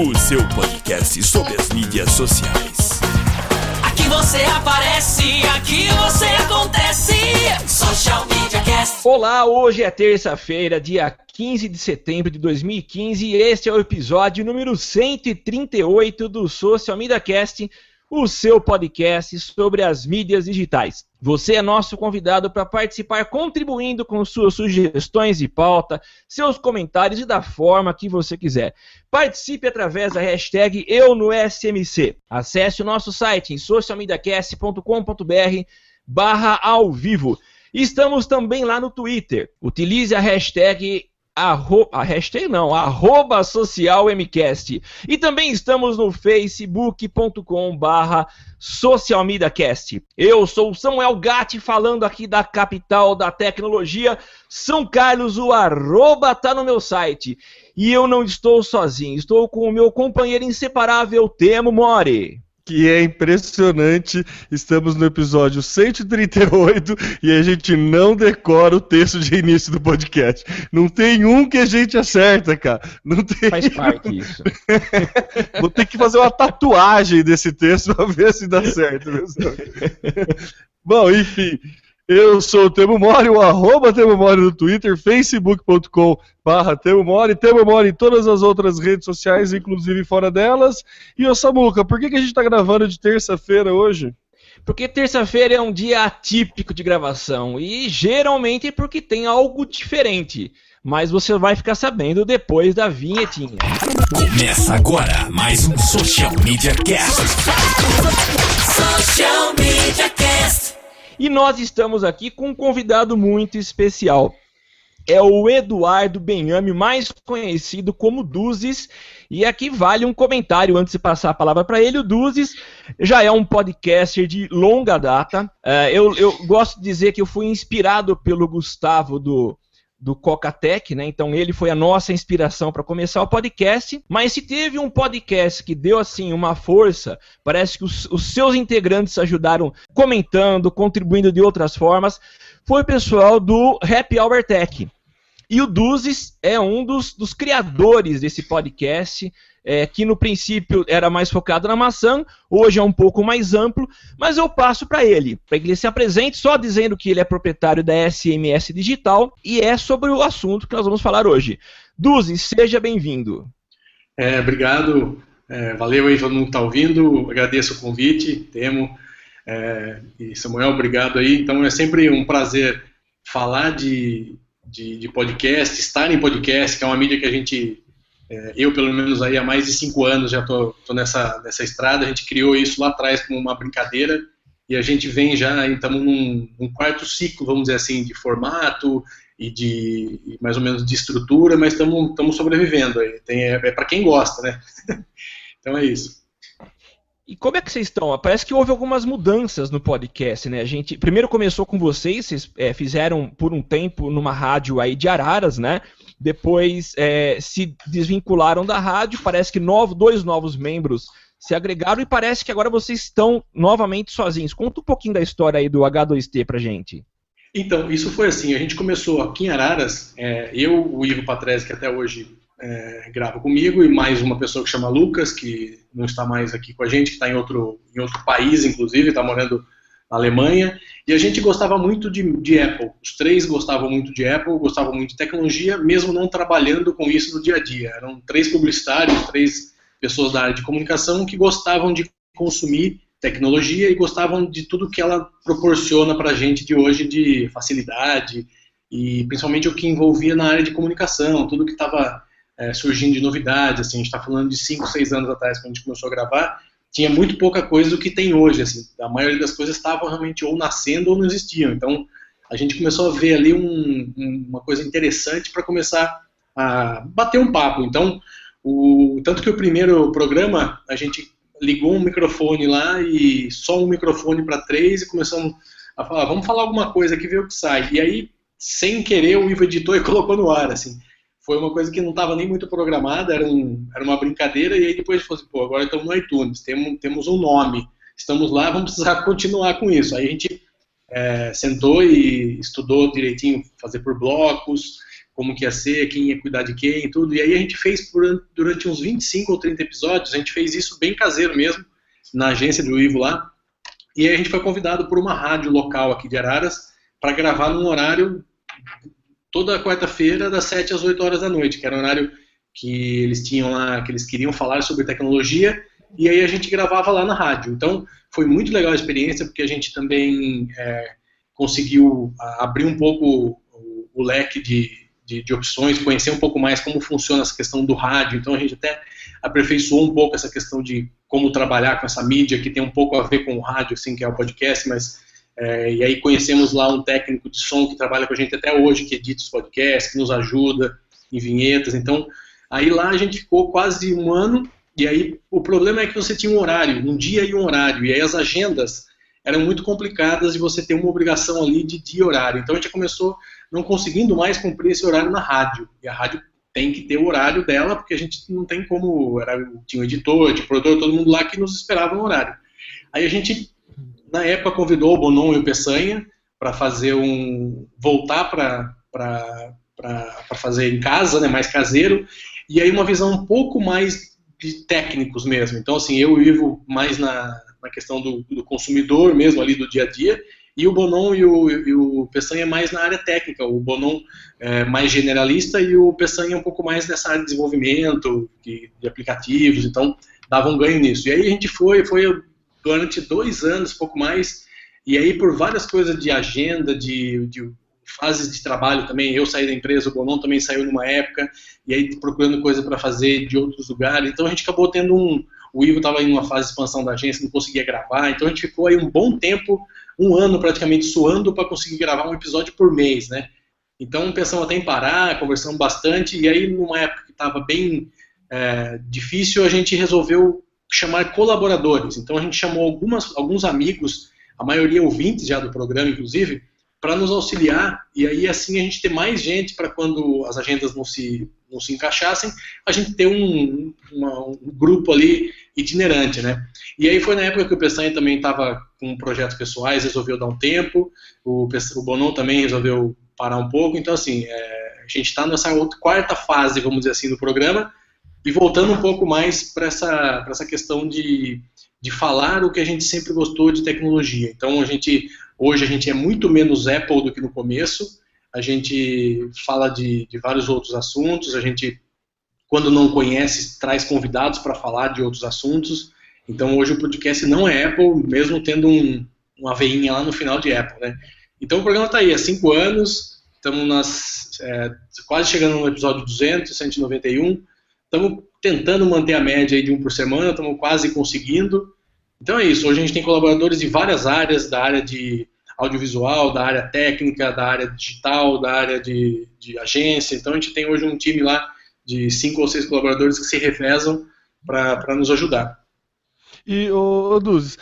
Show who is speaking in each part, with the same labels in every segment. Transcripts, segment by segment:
Speaker 1: o seu podcast sobre as mídias sociais.
Speaker 2: Aqui você aparece, aqui você acontece. Social Media Cast.
Speaker 3: Olá, hoje é terça-feira, dia 15 de setembro de 2015 e este é o episódio número 138 do Social Media Cast, o seu podcast sobre as mídias digitais. Você é nosso convidado para participar contribuindo com suas sugestões de pauta, seus comentários e da forma que você quiser. Participe através da hashtag EuNoSMC. Acesse o nosso site em socialmediacast.com.br barra ao vivo. Estamos também lá no Twitter. Utilize a hashtag arro... a hashtag não, arroba socialmcast. E também estamos no facebook.com barra. Eu sou Samuel Gatti, falando aqui da capital da tecnologia, São Carlos, o arroba tá no meu site. E eu não estou sozinho, estou com o meu companheiro inseparável, Temo Mori
Speaker 4: que é impressionante. Estamos no episódio 138 e a gente não decora o texto de início do podcast. Não tem um que a gente acerta, cara. Não tem.
Speaker 3: Faz parte isso.
Speaker 4: Vou ter que fazer uma tatuagem desse texto para ver se dá certo. Bom, enfim. Eu sou o Temo Mori, o arroba Temo Mori no Twitter, facebook.com barra Temo Mori, Temo Mori em todas as outras redes sociais, inclusive fora delas. E ô Samuca, por que, que a gente está gravando de terça-feira hoje?
Speaker 3: Porque terça-feira é um dia atípico de gravação e geralmente é porque tem algo diferente. Mas você vai ficar sabendo depois da vinhetinha.
Speaker 1: Começa agora mais um Social Media Cast.
Speaker 2: Social Media Cast.
Speaker 3: E nós estamos aqui com um convidado muito especial. É o Eduardo Benhame, mais conhecido como Duzes. E aqui vale um comentário antes de passar a palavra para ele. O Duzes já é um podcaster de longa data. Uh, eu, eu gosto de dizer que eu fui inspirado pelo Gustavo do, do Cocatec, né? Então ele foi a nossa inspiração para começar o podcast. Mas se teve um podcast que deu assim uma força, parece que os, os, seus integrantes ajudaram comentando, contribuindo de outras formas, foi o pessoal do Happy Hour Tech. E o Duzes é um dos, dos criadores desse podcast é, que no princípio era mais focado na maçã, hoje é um pouco mais amplo, mas eu passo para ele, para que ele se apresente só dizendo que ele é proprietário da SMS Digital e é sobre o assunto que nós vamos falar hoje. Duzi, seja bem-vindo.
Speaker 5: É, obrigado, é, valeu aí todo mundo que está ouvindo, agradeço o convite, Temo é, e Samuel, obrigado aí. Então é sempre um prazer falar de, de, de podcast, estar em podcast, que é uma mídia que a gente eu, pelo menos, aí há mais de cinco anos já estou nessa, nessa estrada. A gente criou isso lá atrás como uma brincadeira e a gente vem já, estamos num, num, quarto ciclo, vamos dizer assim, de formato e de mais ou menos de estrutura, mas estamos sobrevivendo aí. Tem, é, é para quem gosta, né? então é isso.
Speaker 3: E como é que vocês estão? Parece que houve algumas mudanças no podcast, né? A gente primeiro começou com vocês, vocês é, fizeram por um tempo numa rádio aí de Araras, né? Depois é, se desvincularam da rádio, parece que novo, dois novos membros se agregaram e parece que agora vocês estão novamente sozinhos. Conta um pouquinho da história aí do H2T pra gente.
Speaker 5: Então, isso foi assim, a gente começou aqui em Araras, é, eu, o Ivo Patrese, que até hoje é, grava comigo, e mais uma pessoa que chama Lucas, que não está mais aqui com a gente, que está em outro, em outro país, inclusive, está morando na Alemanha, e a gente gostava muito de, de, Apple. Os três gostavam muito de Apple, gostavam muito de tecnologia, mesmo não trabalhando com isso no dia a dia. Eram três publicitários, três pessoas da área de comunicação que gostavam de consumir tecnologia e gostavam de tudo que ela proporciona para a gente de hoje de facilidade e principalmente o que envolvia na área de comunicação, tudo que estava é, surgindo de novidade. Assim, a gente está falando de cinco, seis anos atrás, quando a gente começou a gravar, tinha muito pouca coisa do que tem hoje. Assim. A maioria das coisas estavam realmente ou nascendo ou não existiam. Então, a gente começou a ver ali um, uma coisa interessante para começar a bater um papo. Então, O, tanto que o primeiro programa, a gente ligou um microfone lá e só um microfone para três e começamos a falar, vamos falar alguma coisa aqui, ver o que sai. E aí, sem querer, o Ivo editou e colocou no ar, assim. Foi uma coisa que não estava nem muito programada, era, um, era uma brincadeira, e aí depois falou assim, pô, agora estamos no iTunes, temos, temos um nome, estamos lá, vamos precisar continuar com isso. Aí a gente é, sentou e estudou direitinho, fazer por blocos, como que ia ser, quem ia cuidar de quem e tudo. E aí a gente fez por, durante uns 25 ou 30 episódios, a gente fez isso bem caseiro mesmo, na agência do Ivo lá. E aí a gente foi convidado por uma rádio local aqui de Araras para gravar num horário toda quarta-feira, das 7 às 8 horas da noite, que era um horário que eles tinham lá, que eles queriam falar sobre tecnologia, e aí a gente gravava lá na rádio. Então, foi muito legal a experiência, porque a gente também é, conseguiu abrir um pouco o, o leque de, de, de, opções, conhecer um pouco mais como funciona essa questão do rádio. Então, a gente até aperfeiçoou um pouco essa questão de como trabalhar com essa mídia, que tem um pouco a ver com o rádio, assim, que é o podcast, mas é, e aí conhecemos lá um técnico de som que trabalha com a gente até hoje, que edita os podcasts, que nos ajuda em vinhetas. Então, aí lá a gente ficou quase um ano, e aí o problema é que você tinha um horário, um dia e um horário, e aí as agendas eram muito complicadas de você ter uma obrigação ali de dia e horário. Então a gente começou não conseguindo mais cumprir esse horário na rádio. E a rádio tem que ter o horário dela, porque a gente não tem como. Era, tinha um editor, um produtor, todo mundo lá que nos esperava no horário. Aí a gente na época convidou o Bonon e o Peçanha para fazer um voltar para para fazer em casa, né, mais caseiro, e aí uma visão um pouco mais de técnicos mesmo. Então, assim, eu vivo mais na, na questão do, do, consumidor mesmo, ali do dia a dia, e o Bonon e o, e o Peçanha mais na área técnica. O Bonon é mais generalista e o Peçanha um pouco mais nessa área de desenvolvimento, de, de aplicativos, então dava um ganho nisso. E aí a gente foi, foi durante dois anos, pouco mais, e aí por várias coisas de agenda, de, de fases de trabalho também, eu saí da empresa, o Bonon também saiu numa época, e aí procurando coisa para fazer de outros lugares, então a gente acabou tendo um, o Ivo estava em uma fase de expansão da agência, não conseguia gravar, então a gente ficou aí um bom tempo, um ano praticamente suando para conseguir gravar um episódio por mês, né? Então pensamos até em parar, conversamos bastante, e aí numa época que estava bem é, difícil, a gente resolveu chamar colaboradores. Então a gente chamou algumas, alguns amigos, a maioria ouvintes já do programa, inclusive, para nos auxiliar e aí assim a gente ter mais gente para quando as agendas não se, não se encaixassem, a gente ter um, uma, um grupo ali itinerante, né? E aí foi na época que o Peçanha também estava com projetos pessoais, resolveu dar um tempo, o, o Bonon também resolveu parar um pouco, então assim, é, a gente está nessa outra, quarta fase, vamos dizer assim, do programa, e voltando um pouco mais para essa, essa questão de, de falar o que a gente sempre gostou de tecnologia. Então, a gente hoje a gente é muito menos Apple do que no começo. A gente fala de, de vários outros assuntos. A gente, quando não conhece, traz convidados para falar de outros assuntos. Então, hoje o podcast não é Apple, mesmo tendo um, uma veinha lá no final de Apple, né? Então, o programa está aí há cinco anos. Estamos é, quase chegando no episódio 200, 191. Estamos tentando manter a média de um por semana, estamos quase conseguindo. Então é isso, hoje a gente tem colaboradores de várias áreas, da área de audiovisual, da área técnica, da área digital, da área de, de agência. Então a gente tem hoje um time lá de cinco ou seis colaboradores que se revezam para nos ajudar.
Speaker 4: E, ô, Duzes,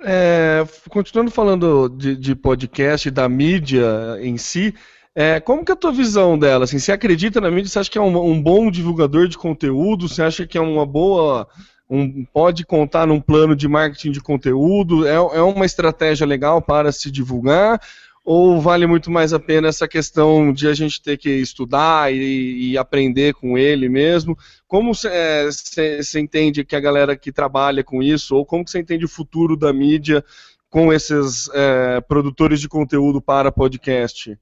Speaker 4: é, continuando falando de, de podcast, da mídia em si, é, como que é a tua visão dela? Assim, você acredita na mídia? Você acha que é um, um bom divulgador de conteúdo? Você acha que é uma boa. Um, pode contar num plano de marketing de conteúdo? É, é uma estratégia legal para se divulgar? Ou vale muito mais a pena essa questão de a gente ter que estudar e, e aprender com ele mesmo? Como você é, entende que a galera que trabalha com isso, ou como você entende o futuro da mídia com esses é, produtores de conteúdo para podcast?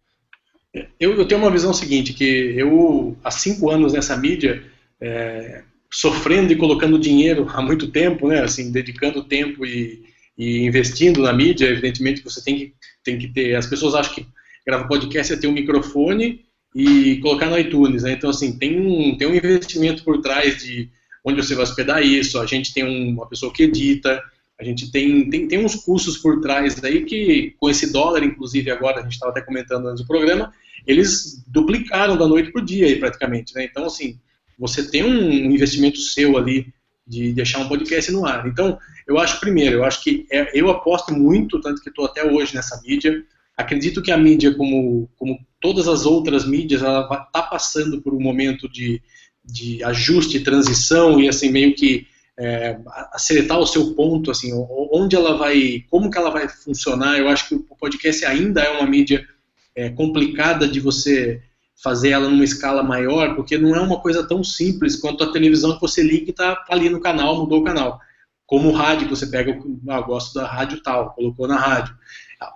Speaker 5: Eu, eu, tenho uma visão seguinte, que eu, há cinco anos nessa mídia, é, sofrendo e colocando dinheiro há muito tempo, né, assim, dedicando tempo e, e, investindo na mídia, evidentemente você tem que, tem que ter, as pessoas acham que gravar podcast é ter um microfone e colocar no iTunes, né, então assim, tem um, tem um investimento por trás de onde você vai hospedar isso, a gente tem uma pessoa que edita, a gente tem, tem, tem uns custos por trás daí que, com esse dólar, inclusive agora, a gente estava até comentando antes do programa, eles duplicaram da noite para o dia aí, praticamente. Né? Então, assim, você tem um investimento seu ali de deixar um podcast no ar. Então, eu acho, primeiro, eu acho que é, eu aposto muito, tanto que estou até hoje nessa mídia, acredito que a mídia, como, como todas as outras mídias, ela está passando por um momento de, de ajuste, transição e assim meio que é, acertar o seu ponto, assim, onde ela vai, como que ela vai funcionar. Eu acho que o podcast ainda é uma mídia é, complicada de você fazer ela numa escala maior, porque não é uma coisa tão simples quanto a televisão que você liga e está ali no canal, mudou o canal. Como o rádio, você pega, ah, gosto da rádio tal, colocou na rádio.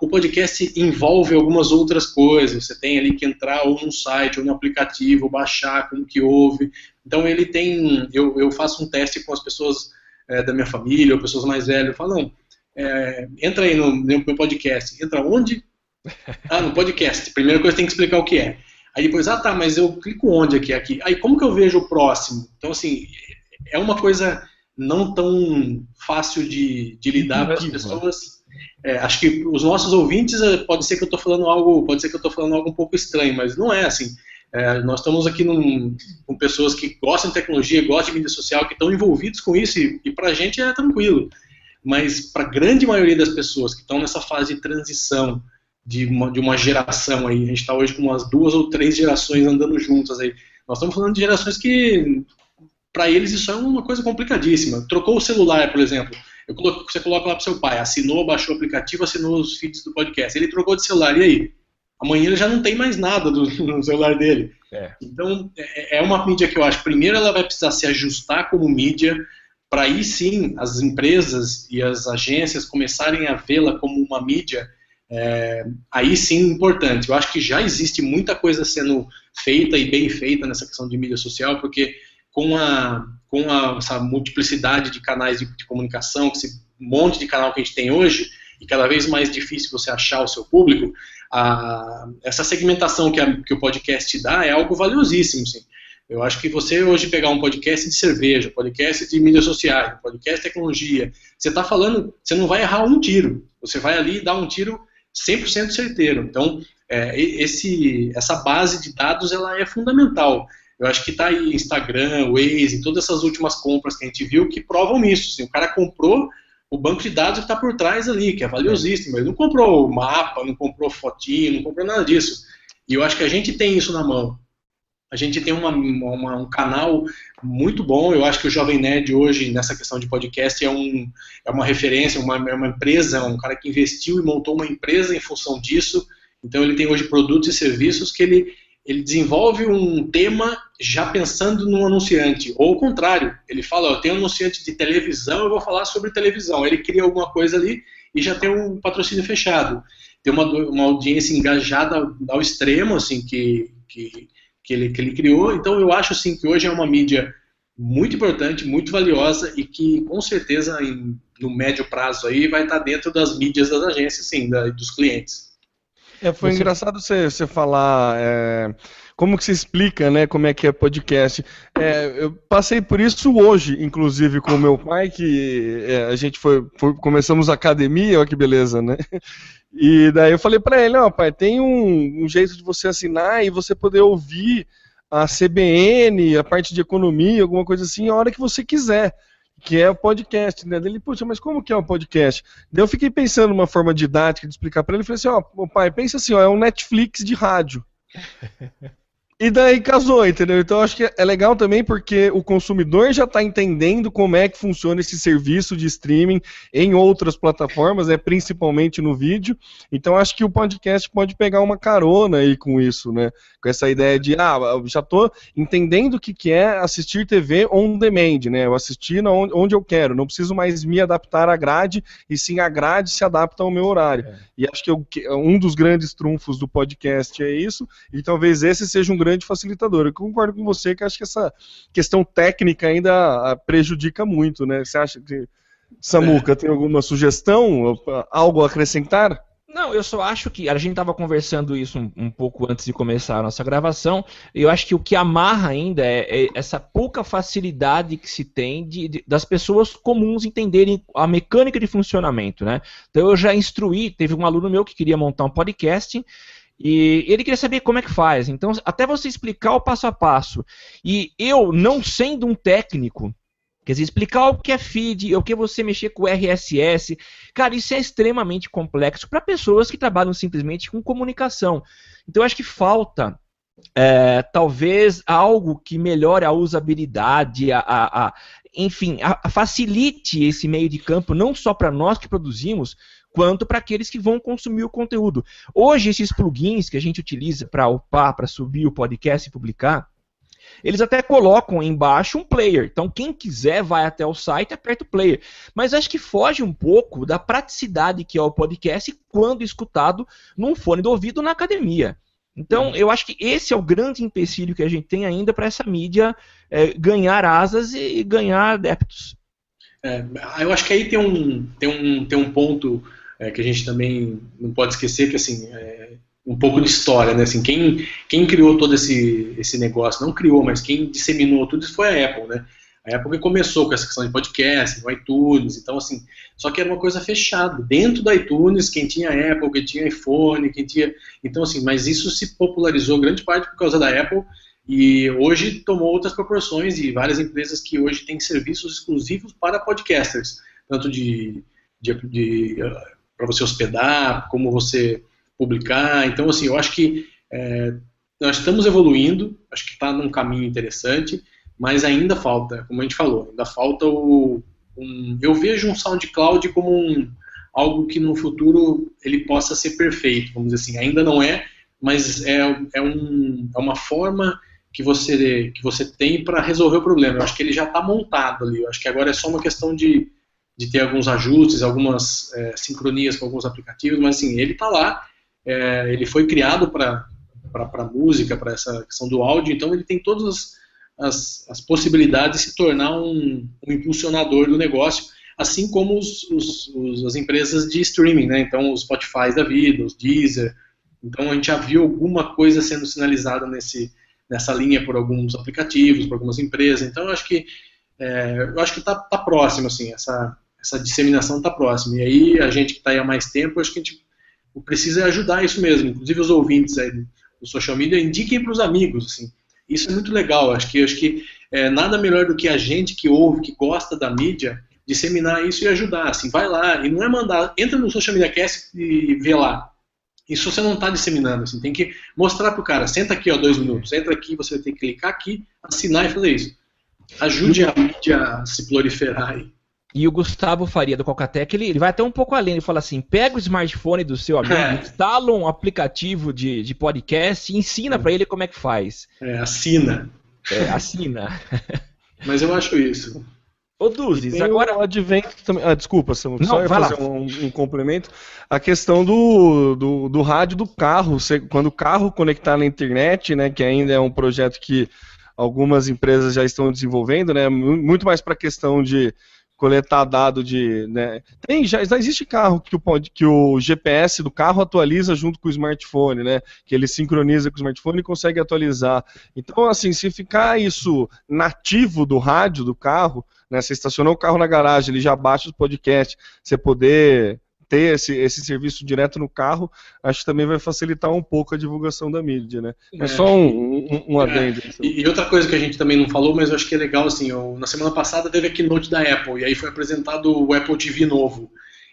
Speaker 5: O podcast envolve algumas outras coisas. Você tem ali que entrar ou num site, ou no aplicativo, baixar como que ouve. Então ele tem. Eu, eu faço um teste com as pessoas é, da minha família, ou pessoas mais velhas. Eu falo, não, é, entra aí no, no meu podcast. Entra onde? Ah, no podcast. Primeira coisa tem que explicar o que é. Aí depois, ah tá, mas eu clico onde aqui? aqui? Aí como que eu vejo o próximo? Então, assim, é uma coisa não tão fácil de, de lidar para as pessoas. É, acho que os nossos ouvintes, é, pode ser que eu estou falando algo, pode ser que eu estou falando algo um pouco estranho, mas não é assim. É, nós estamos aqui num, com pessoas que gostam de tecnologia, gostam de mídia social, que estão envolvidos com isso e, e para a gente é tranquilo. Mas para a grande maioria das pessoas que estão nessa fase de transição, de uma, de uma geração aí. A gente está hoje com umas duas ou três gerações andando juntas aí. Nós estamos falando de gerações que, para eles, isso é uma coisa complicadíssima. Trocou o celular, por exemplo. Coloco, você coloca lá para seu pai, assinou, baixou o aplicativo, assinou os feeds do podcast. Ele trocou de celular, e aí? Amanhã ele já não tem mais nada do, no celular dele. É. Então, é, é uma mídia que eu acho, primeiro ela vai precisar se ajustar como mídia, para aí sim as empresas e as agências começarem a vê-la como uma mídia é, aí sim importante. Eu acho que já existe muita coisa sendo feita e bem feita nessa questão de mídia social, porque com a com a, essa multiplicidade de canais de, de comunicação, esse monte de canal que a gente tem hoje, e cada vez mais difícil você achar o seu público, a, essa segmentação que, a, que, o podcast dá é algo valiosíssimo. Sim. Eu acho que você hoje pegar um podcast de cerveja, podcast de mídias sociais, podcast de tecnologia, você está falando, você não vai errar um tiro. Você vai ali dar um tiro 100% certeiro. Então, é, esse, essa base de dados ela é fundamental. Eu acho que está aí Instagram, Waze, todas essas últimas compras que a gente viu que provam isso. Assim, o cara comprou o banco de dados que está por trás ali, que é valiosíssimo. Ele não comprou mapa, não comprou fotinho, não comprou nada disso. E eu acho que a gente tem isso na mão. A gente tem uma, uma, um canal muito bom. Eu acho que o Jovem Nerd hoje, nessa questão de podcast, é, um, é uma referência, uma, é uma empresa, um cara que investiu e montou uma empresa em função disso. Então ele tem hoje produtos e serviços que ele, ele desenvolve um tema já pensando no anunciante. Ou o contrário, ele fala, eu tenho um anunciante de televisão, eu vou falar sobre televisão. Ele cria alguma coisa ali e já tem um patrocínio fechado. Tem uma, uma audiência engajada ao extremo, assim, que, que que ele, que ele criou. Então eu acho assim que hoje é uma mídia muito importante, muito valiosa e que com certeza em, no médio prazo aí vai estar dentro das mídias das agências, sim, da, dos clientes.
Speaker 4: É, foi você... engraçado você, você falar é, como que se explica, né, como é que é podcast. É, eu passei por isso hoje, inclusive, com o meu pai, que é, a gente foi, foi, começamos a academia, olha que beleza, né? E daí eu falei para ele, ó, pai, tem um, um, jeito de você assinar e você poder ouvir a CBN, a parte de economia, alguma coisa assim, a hora que você quiser, que é o podcast, né? Ele, puxa, mas como que é o podcast? Daí eu fiquei pensando numa forma didática de explicar para ele, falei assim, ó, pai, pensa assim, ó, é um Netflix de rádio. E daí casou, entendeu? Então acho que é legal também porque o consumidor já está entendendo como é que funciona esse serviço de streaming em outras plataformas, é principalmente no vídeo. Então acho que o podcast pode pegar uma carona aí com isso, né? Com essa ideia de, ah, eu já estou entendendo o que, que é assistir TV on demand, né? Eu assistir onde eu quero, não preciso mais me adaptar à grade, e sim a grade se adapta ao meu horário. É. E acho que eu, um dos grandes trunfos do podcast é isso, e talvez esse seja um grande grande facilitador. Eu concordo com você que acho que essa questão técnica ainda ah, prejudica muito, né? Você acha que. Samuca, é. tem alguma sugestão? Algo a acrescentar?
Speaker 3: Não, eu só acho que a gente estava conversando isso um, um, pouco antes de começar a nossa gravação. E eu acho que o que amarra ainda é, é essa pouca facilidade que se tem de, de, das pessoas comuns entenderem a mecânica de funcionamento, né? Então eu já instruí, teve um aluno meu que queria montar um podcast E ele queria saber como é que faz. Então, até você explicar o passo a passo. E eu, não sendo um técnico, quer dizer, explicar o que é feed, o que é você mexer com RSS, cara, isso é extremamente complexo para pessoas que trabalham simplesmente com comunicação. Então, acho que falta é, talvez algo que melhore a usabilidade, a, a, a enfim, a, facilite esse meio de campo, não só para nós que produzimos, quanto para aqueles que vão consumir o conteúdo. Hoje, esses plugins que a gente utiliza para upar, para subir o podcast e publicar, eles até colocam embaixo um player. Então, quem quiser vai até o site e aperta o player. Mas acho que foge um pouco da praticidade que é o podcast quando escutado num fone do ouvido na academia. Então, eu acho que esse é o grande empecilho que a gente tem ainda para essa mídia é, ganhar asas e ganhar adeptos.
Speaker 5: É, eu acho que aí tem um, tem um, tem um ponto é, que a gente também não pode esquecer, que assim, é um pouco de história, né? Assim, quem, quem criou todo esse, esse negócio, não criou, mas quem disseminou tudo isso foi a Apple, né? A Apple começou com essa questão de podcast, no iTunes, então assim, só que era uma coisa fechada. Dentro do iTunes, quem tinha Apple, quem tinha iPhone, quem tinha. Então, assim, mas isso se popularizou grande parte por causa da Apple e hoje tomou outras proporções e várias empresas que hoje têm serviços exclusivos para podcasters, tanto de, de, de para você hospedar, como você publicar. Então, assim, eu acho que é, nós estamos evoluindo, acho que está num caminho interessante mas ainda falta, como a gente falou, ainda falta o. Um, eu vejo um SoundCloud como um, algo que no futuro ele possa ser perfeito, vamos dizer assim. Ainda não é, mas é, é, um, é uma forma que você, que você tem para resolver o problema. Eu acho que ele já está montado ali. Eu acho que agora é só uma questão de, de ter alguns ajustes, algumas é, sincronias com alguns aplicativos, mas assim, ele está lá. É, ele foi criado para música, para essa questão do áudio, então ele tem todas as as, possibilidades de se tornar um, um, impulsionador do negócio, assim como os, os, os, as empresas de streaming, né? Então, os Spotify da vida, os Deezer. Então, a gente já viu alguma coisa sendo sinalizada nesse, nessa linha por alguns aplicativos, por algumas empresas. Então, eu acho que é, eu acho que está tá próximo, assim, essa, essa disseminação está próxima. E aí, a gente que está aí há mais tempo, acho que a gente precisa ajudar isso mesmo. Inclusive, os ouvintes aí do social media indiquem para os amigos, assim isso é muito legal. Acho que, acho que é, nada melhor do que a gente que ouve, que gosta da mídia, disseminar isso e ajudar. Assim, vai lá e não é mandar, entra no Social Media Cast e vê lá. Isso você não está disseminando, assim, tem que mostrar pro cara, senta aqui, ó, dois minutos, entra aqui, você ter que clicar aqui, assinar e fazer isso. Ajude a mídia a se proliferar aí.
Speaker 3: E o Gustavo Faria do Cocatec, ele, ele vai até um pouco além. Ele fala assim: pega o smartphone do seu amigo, é. instala um aplicativo de, de podcast e ensina para ele como é que faz.
Speaker 5: É, assina.
Speaker 3: É, assina.
Speaker 5: Mas eu acho isso.
Speaker 4: Ô Duzes, agora. O advento também. Ah, desculpa, Samu, Não, só ia fazer um, um, complemento. A questão do, do, do rádio do carro. Você, quando o carro conectar na internet, né, que ainda é um projeto que algumas empresas já estão desenvolvendo, né, muito mais para a questão de coletar dado de. Né? Tem, já, já existe carro que o, que o GPS do carro atualiza junto com o smartphone, né? Que ele sincroniza com o smartphone e consegue atualizar. Então, assim, se ficar isso nativo do rádio do carro, né? Você estacionou o carro na garagem, ele já baixa o podcast, você poder ter esse, esse serviço direto no carro, acho que também vai facilitar um pouco a divulgação da mídia, né? É, é só um, um, um adendo. É.
Speaker 5: E, outra coisa que a gente também não falou, mas eu acho que é legal, assim, eu, na semana passada teve a keynote da Apple, e aí foi apresentado o Apple TV novo,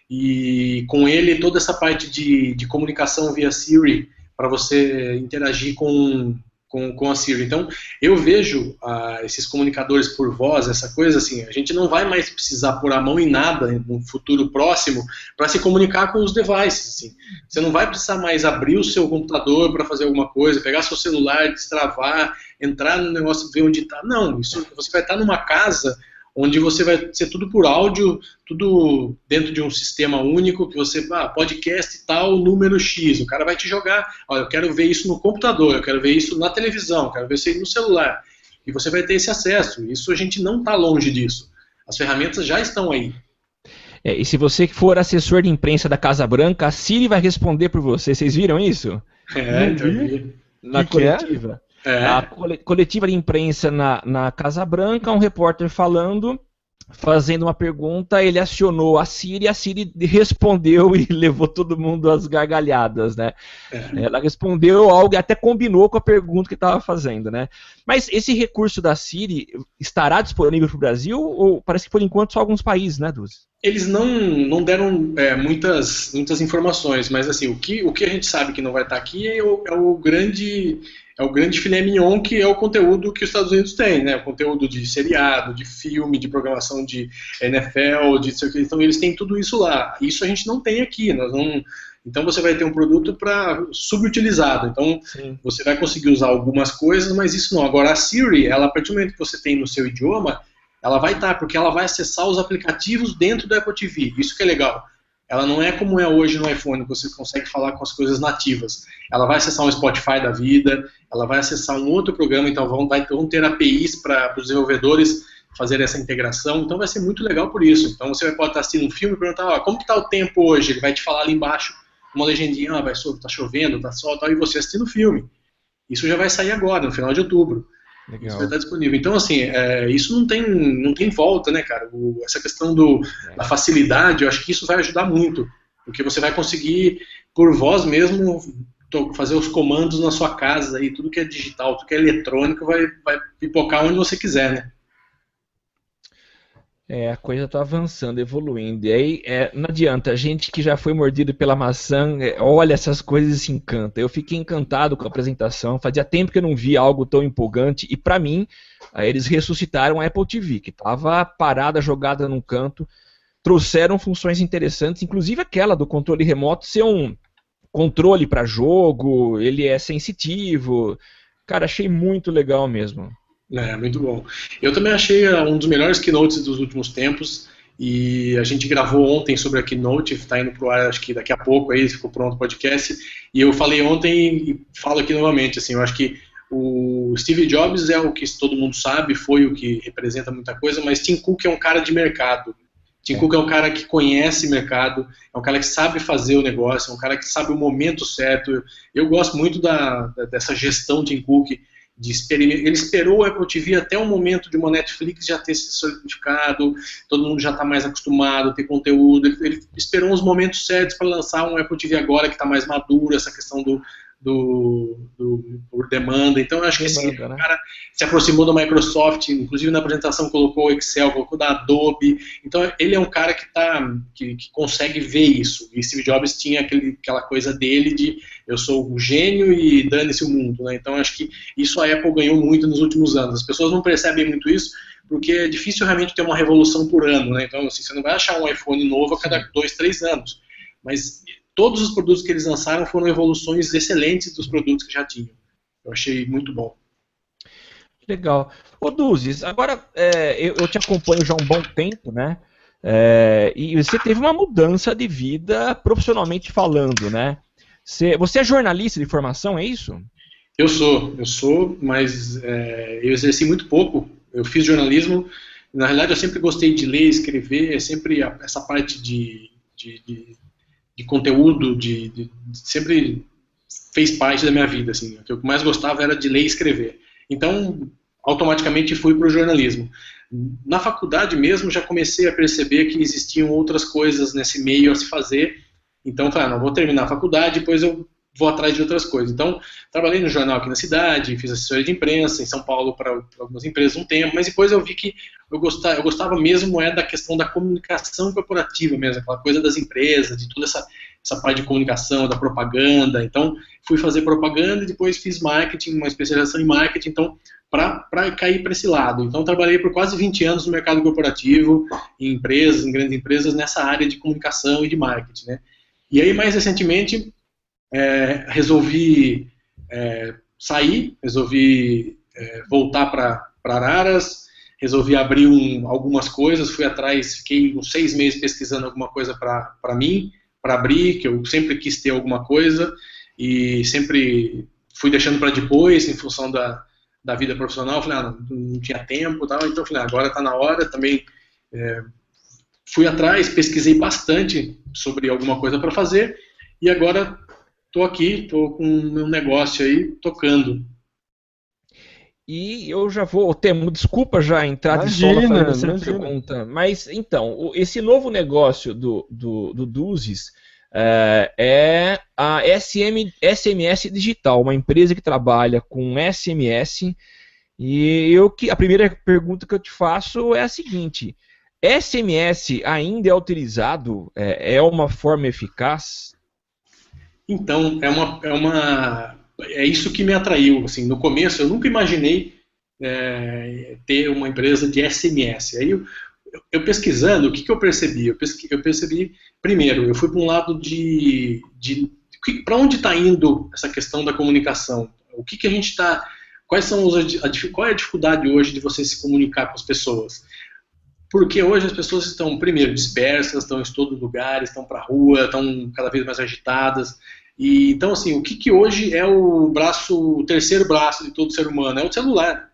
Speaker 5: e com ele toda essa parte de, de comunicação via Siri, para você interagir com, com, com a Siri. Então, eu vejo ah, esses comunicadores por voz, essa coisa assim, a gente não vai mais precisar pôr a mão em nada no futuro próximo para se comunicar com os devices. Assim. Você não vai precisar mais abrir o seu computador para fazer alguma coisa, pegar seu celular, destravar, entrar no negócio, ver onde está. Não, isso você vai estar numa casa onde você vai ser tudo por áudio, tudo dentro de um sistema único, que você, ah, podcast tal, número X, o cara vai te jogar, olha, eu quero ver isso no computador, eu quero ver isso na televisão, eu quero ver isso no celular, e você vai ter esse acesso, isso a gente não está longe disso, as ferramentas já estão aí.
Speaker 3: É, e se você for assessor de imprensa da Casa Branca, a Siri vai responder por você, vocês viram isso?
Speaker 5: É, então.
Speaker 3: Na que coletiva. Que é? É. A coletiva de imprensa na, na Casa Branca, um repórter falando fazendo uma pergunta, ele acionou a Siri, a Siri respondeu e levou todo mundo às gargalhadas, né? É. Ela respondeu algo e até combinou com a pergunta que estava fazendo, né? Mas esse recurso da Siri estará disponível para o Brasil ou parece que por enquanto só alguns países, né, Duz?
Speaker 5: Eles não, não deram é, muitas, muitas informações, mas assim, o que, o que a gente sabe que não vai estar aqui é o, é o grande é o grande filé mignon que é o conteúdo que os Estados Unidos têm, né? O conteúdo de seriado, de filme, de programação de NFL, de então eles têm tudo isso lá. Isso a gente não tem aqui, nós não então você vai ter um produto para subutilizado. Então Sim. você vai conseguir usar algumas coisas, mas isso não. Agora a Siri, ela a partir do momento que você tem no seu idioma, ela vai estar, porque ela vai acessar os aplicativos dentro do Apple TV. Isso que é legal. Ela não é como é hoje no iPhone, que você consegue falar com as coisas nativas. Ela vai acessar um Spotify da vida, ela vai acessar um outro programa, então vão, vai, vão ter APIs para os desenvolvedores fazer essa integração, então vai ser muito legal por isso. Então você pode estar assistindo um filme e perguntar, ó, como que está o tempo hoje? Ele vai te falar ali embaixo uma legendinha, ah, vai tá chovendo, tá sol, tal, e você assistindo o filme. Isso já vai sair agora, no final de outubro. Legal. Isso vai estar disponível. Então, assim, é, isso não tem, não tem volta, né, cara? O, essa questão do, é. da facilidade, eu acho que isso vai ajudar muito. Porque você vai conseguir, por voz mesmo, fazer os comandos na sua casa e tudo que é digital, tudo que é eletrônico vai, vai pipocar onde você quiser, né?
Speaker 3: É, a coisa está avançando, evoluindo. E aí, é, não adianta, a gente que já foi mordido pela maçã, é, olha essas coisas e se encanta. Eu fiquei encantado com a apresentação, fazia tempo que eu não via algo tão empolgante, e para mim, eles ressuscitaram a Apple TV, que estava parada, jogada num canto, trouxeram funções interessantes, inclusive aquela do controle remoto ser um controle para jogo, ele é sensitivo. Cara, achei muito legal mesmo.
Speaker 5: É, muito bom. Eu também achei uh, um dos melhores keynotes dos últimos tempos. E a gente gravou ontem sobre a Keynote, está indo para o ar, acho que daqui a pouco aí, ficou pronto o podcast. E eu falei ontem e falo aqui novamente, assim, eu acho que o Steve Jobs é o que todo mundo sabe, foi o que representa muita coisa, mas Tim Cook é um cara de mercado. Tim é. Cook é um cara que conhece mercado, é um cara que sabe fazer o negócio, é um cara que sabe o momento certo. Eu gosto muito da, dessa gestão Tim Cook de experimento. Ele esperou o Apple TV até o momento de uma Netflix já ter se solidificado, todo mundo já está mais acostumado a ter conteúdo. Ele, ele esperou os momentos certos para lançar um Apple TV agora que está mais maduro, essa questão do, do, do, por demanda. Então, eu acho demanda, que esse né? cara se aproximou da Microsoft, inclusive na apresentação colocou o Excel, colocou da Adobe. Então, ele é um cara que, tá, que, que consegue ver isso. E Steve Jobs tinha aquele, aquela coisa dele de eu sou o gênio e dane-se o mundo. Né? Então, eu acho que isso a Apple ganhou muito nos últimos anos. As pessoas não percebem muito isso, porque é difícil realmente ter uma revolução por ano. Né? Então, assim, você não vai achar um iPhone novo a cada dois, três anos. Mas todos os produtos que eles lançaram foram evoluções excelentes dos produtos que já tinham. Eu achei muito bom.
Speaker 3: Legal. Ô Duzes, agora é, eu, eu, te acompanho já há um bom tempo, né? É, e você teve uma mudança de vida profissionalmente falando, né? Você, você é jornalista de formação, é isso?
Speaker 5: Eu sou, eu sou, mas é, eu exerci muito pouco. Eu fiz jornalismo. Na realidade, eu sempre gostei de ler, escrever, é sempre essa parte de, de, de de conteúdo, de, de, sempre fez parte da minha vida. Assim. O que eu mais gostava era de ler e escrever. Então, automaticamente fui para o jornalismo. Na faculdade mesmo, já comecei a perceber que existiam outras coisas nesse meio a se fazer. Então, falei, ah, não, vou terminar a faculdade, depois eu vou atrás de outras coisas. Então, trabalhei no jornal aqui na cidade, fiz assessoria de imprensa em São Paulo para algumas empresas um tempo, mas depois eu vi que eu gostava, eu gostava mesmo é da questão da comunicação corporativa mesmo, aquela coisa das empresas, de toda essa, essa parte de comunicação, da propaganda. Então, fui fazer propaganda e depois fiz marketing, uma especialização em marketing, então, para cair para esse lado. Então, trabalhei por quase 20 anos no mercado corporativo, em empresas, em grandes empresas, nessa área de comunicação e de marketing, né? E aí, mais recentemente, é, resolvi é, sair, resolvi é, voltar para Araras, resolvi abrir um, algumas coisas, fui atrás, fiquei uns seis meses pesquisando alguma coisa para mim, para abrir, que eu sempre quis ter alguma coisa e sempre fui deixando para depois, em função da, da vida profissional, falei, ah, não, não tinha tempo tal, então falei, ah, agora está na hora, também é, fui atrás, pesquisei bastante sobre alguma coisa para fazer e agora estou aqui, estou com o meu negócio aí tocando.
Speaker 3: E eu já vou, Temo, desculpa já entrar
Speaker 4: Imagina,
Speaker 3: de sola fazendo essa
Speaker 4: imagina.
Speaker 3: pergunta, mas então, esse novo negócio do, do, do Duzes é, é a SM, SMS Digital, uma empresa que trabalha com SMS. E eu que a primeira pergunta que eu te faço é a seguinte: SMS ainda é utilizado? É, é uma forma eficaz?
Speaker 5: Então, é uma, é uma é isso que me atraiu. Assim, no começo, eu nunca imaginei é, ter uma empresa de SMS. Aí, eu, eu pesquisando, o que, que eu percebi? Eu, pesqui, eu percebi, primeiro, eu fui para um lado de, de para onde está indo essa questão da comunicação? O que, que a gente está quais são os, a, qual é a dificuldade hoje de você se comunicar com as pessoas? Porque hoje as pessoas estão, primeiro, dispersas, estão em todo lugar, estão para a rua, estão cada vez mais agitadas. E, então, assim, o que, que hoje é o braço, o terceiro braço de todo ser humano? É o celular.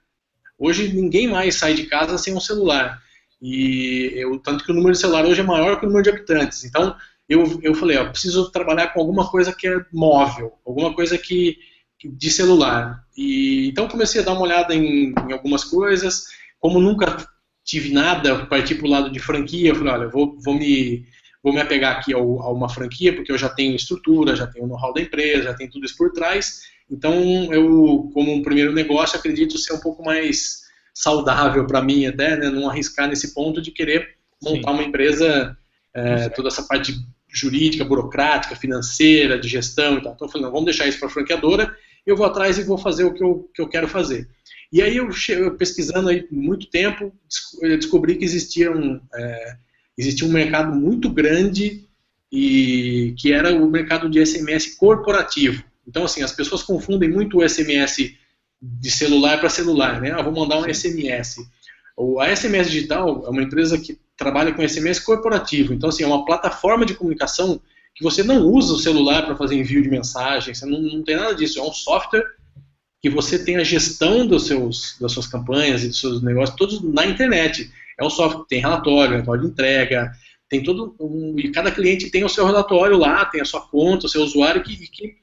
Speaker 5: Hoje ninguém mais sai de casa sem um celular. E eu, tanto que o número de celular hoje é maior que o número de habitantes. Então, eu, eu falei, ó, preciso trabalhar com alguma coisa que é móvel, alguma coisa que de celular. E então comecei a dar uma olhada em, em algumas coisas. Como nunca tive nada, parti para o lado de franquia. Eu falei, olha, vou, vou me vou me apegar aqui ao, a uma franquia porque eu já tenho estrutura, já tenho o know-how da empresa, já tenho tudo isso por trás. Então eu, como um primeiro negócio, acredito ser um pouco mais saudável para mim até, né, não arriscar nesse ponto de querer montar
Speaker 3: Sim.
Speaker 5: uma empresa, é, toda essa parte jurídica, burocrática, financeira, de gestão e tal. Então eu falei, não, vamos deixar isso para a franqueadora, eu vou atrás e vou fazer o que eu, que eu quero fazer. E aí eu, eu pesquisando aí muito tempo, descobri que existia um, é, existia um mercado muito grande e que era o mercado de SMS corporativo. Então assim, as pessoas confundem muito o SMS de celular para celular, né? Ah, vou mandar um SMS. A SMS Digital é uma empresa que trabalha com SMS corporativo. Então, assim, é uma plataforma de comunicação que você não usa o celular para fazer envio de mensagem, você não, não tem nada disso. É um software que você tem a gestão dos seus, das suas campanhas e dos seus negócios todos na internet. É um software que tem relatório, relatório de entrega, tem todo um, e cada cliente tem o seu relatório lá, tem a sua conta, o seu usuário que, que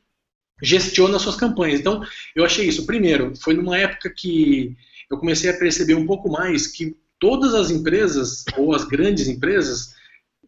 Speaker 5: gestiona as suas campanhas. Então, eu achei isso. Primeiro, foi numa época que eu comecei a perceber um pouco mais que todas as empresas, ou as grandes empresas,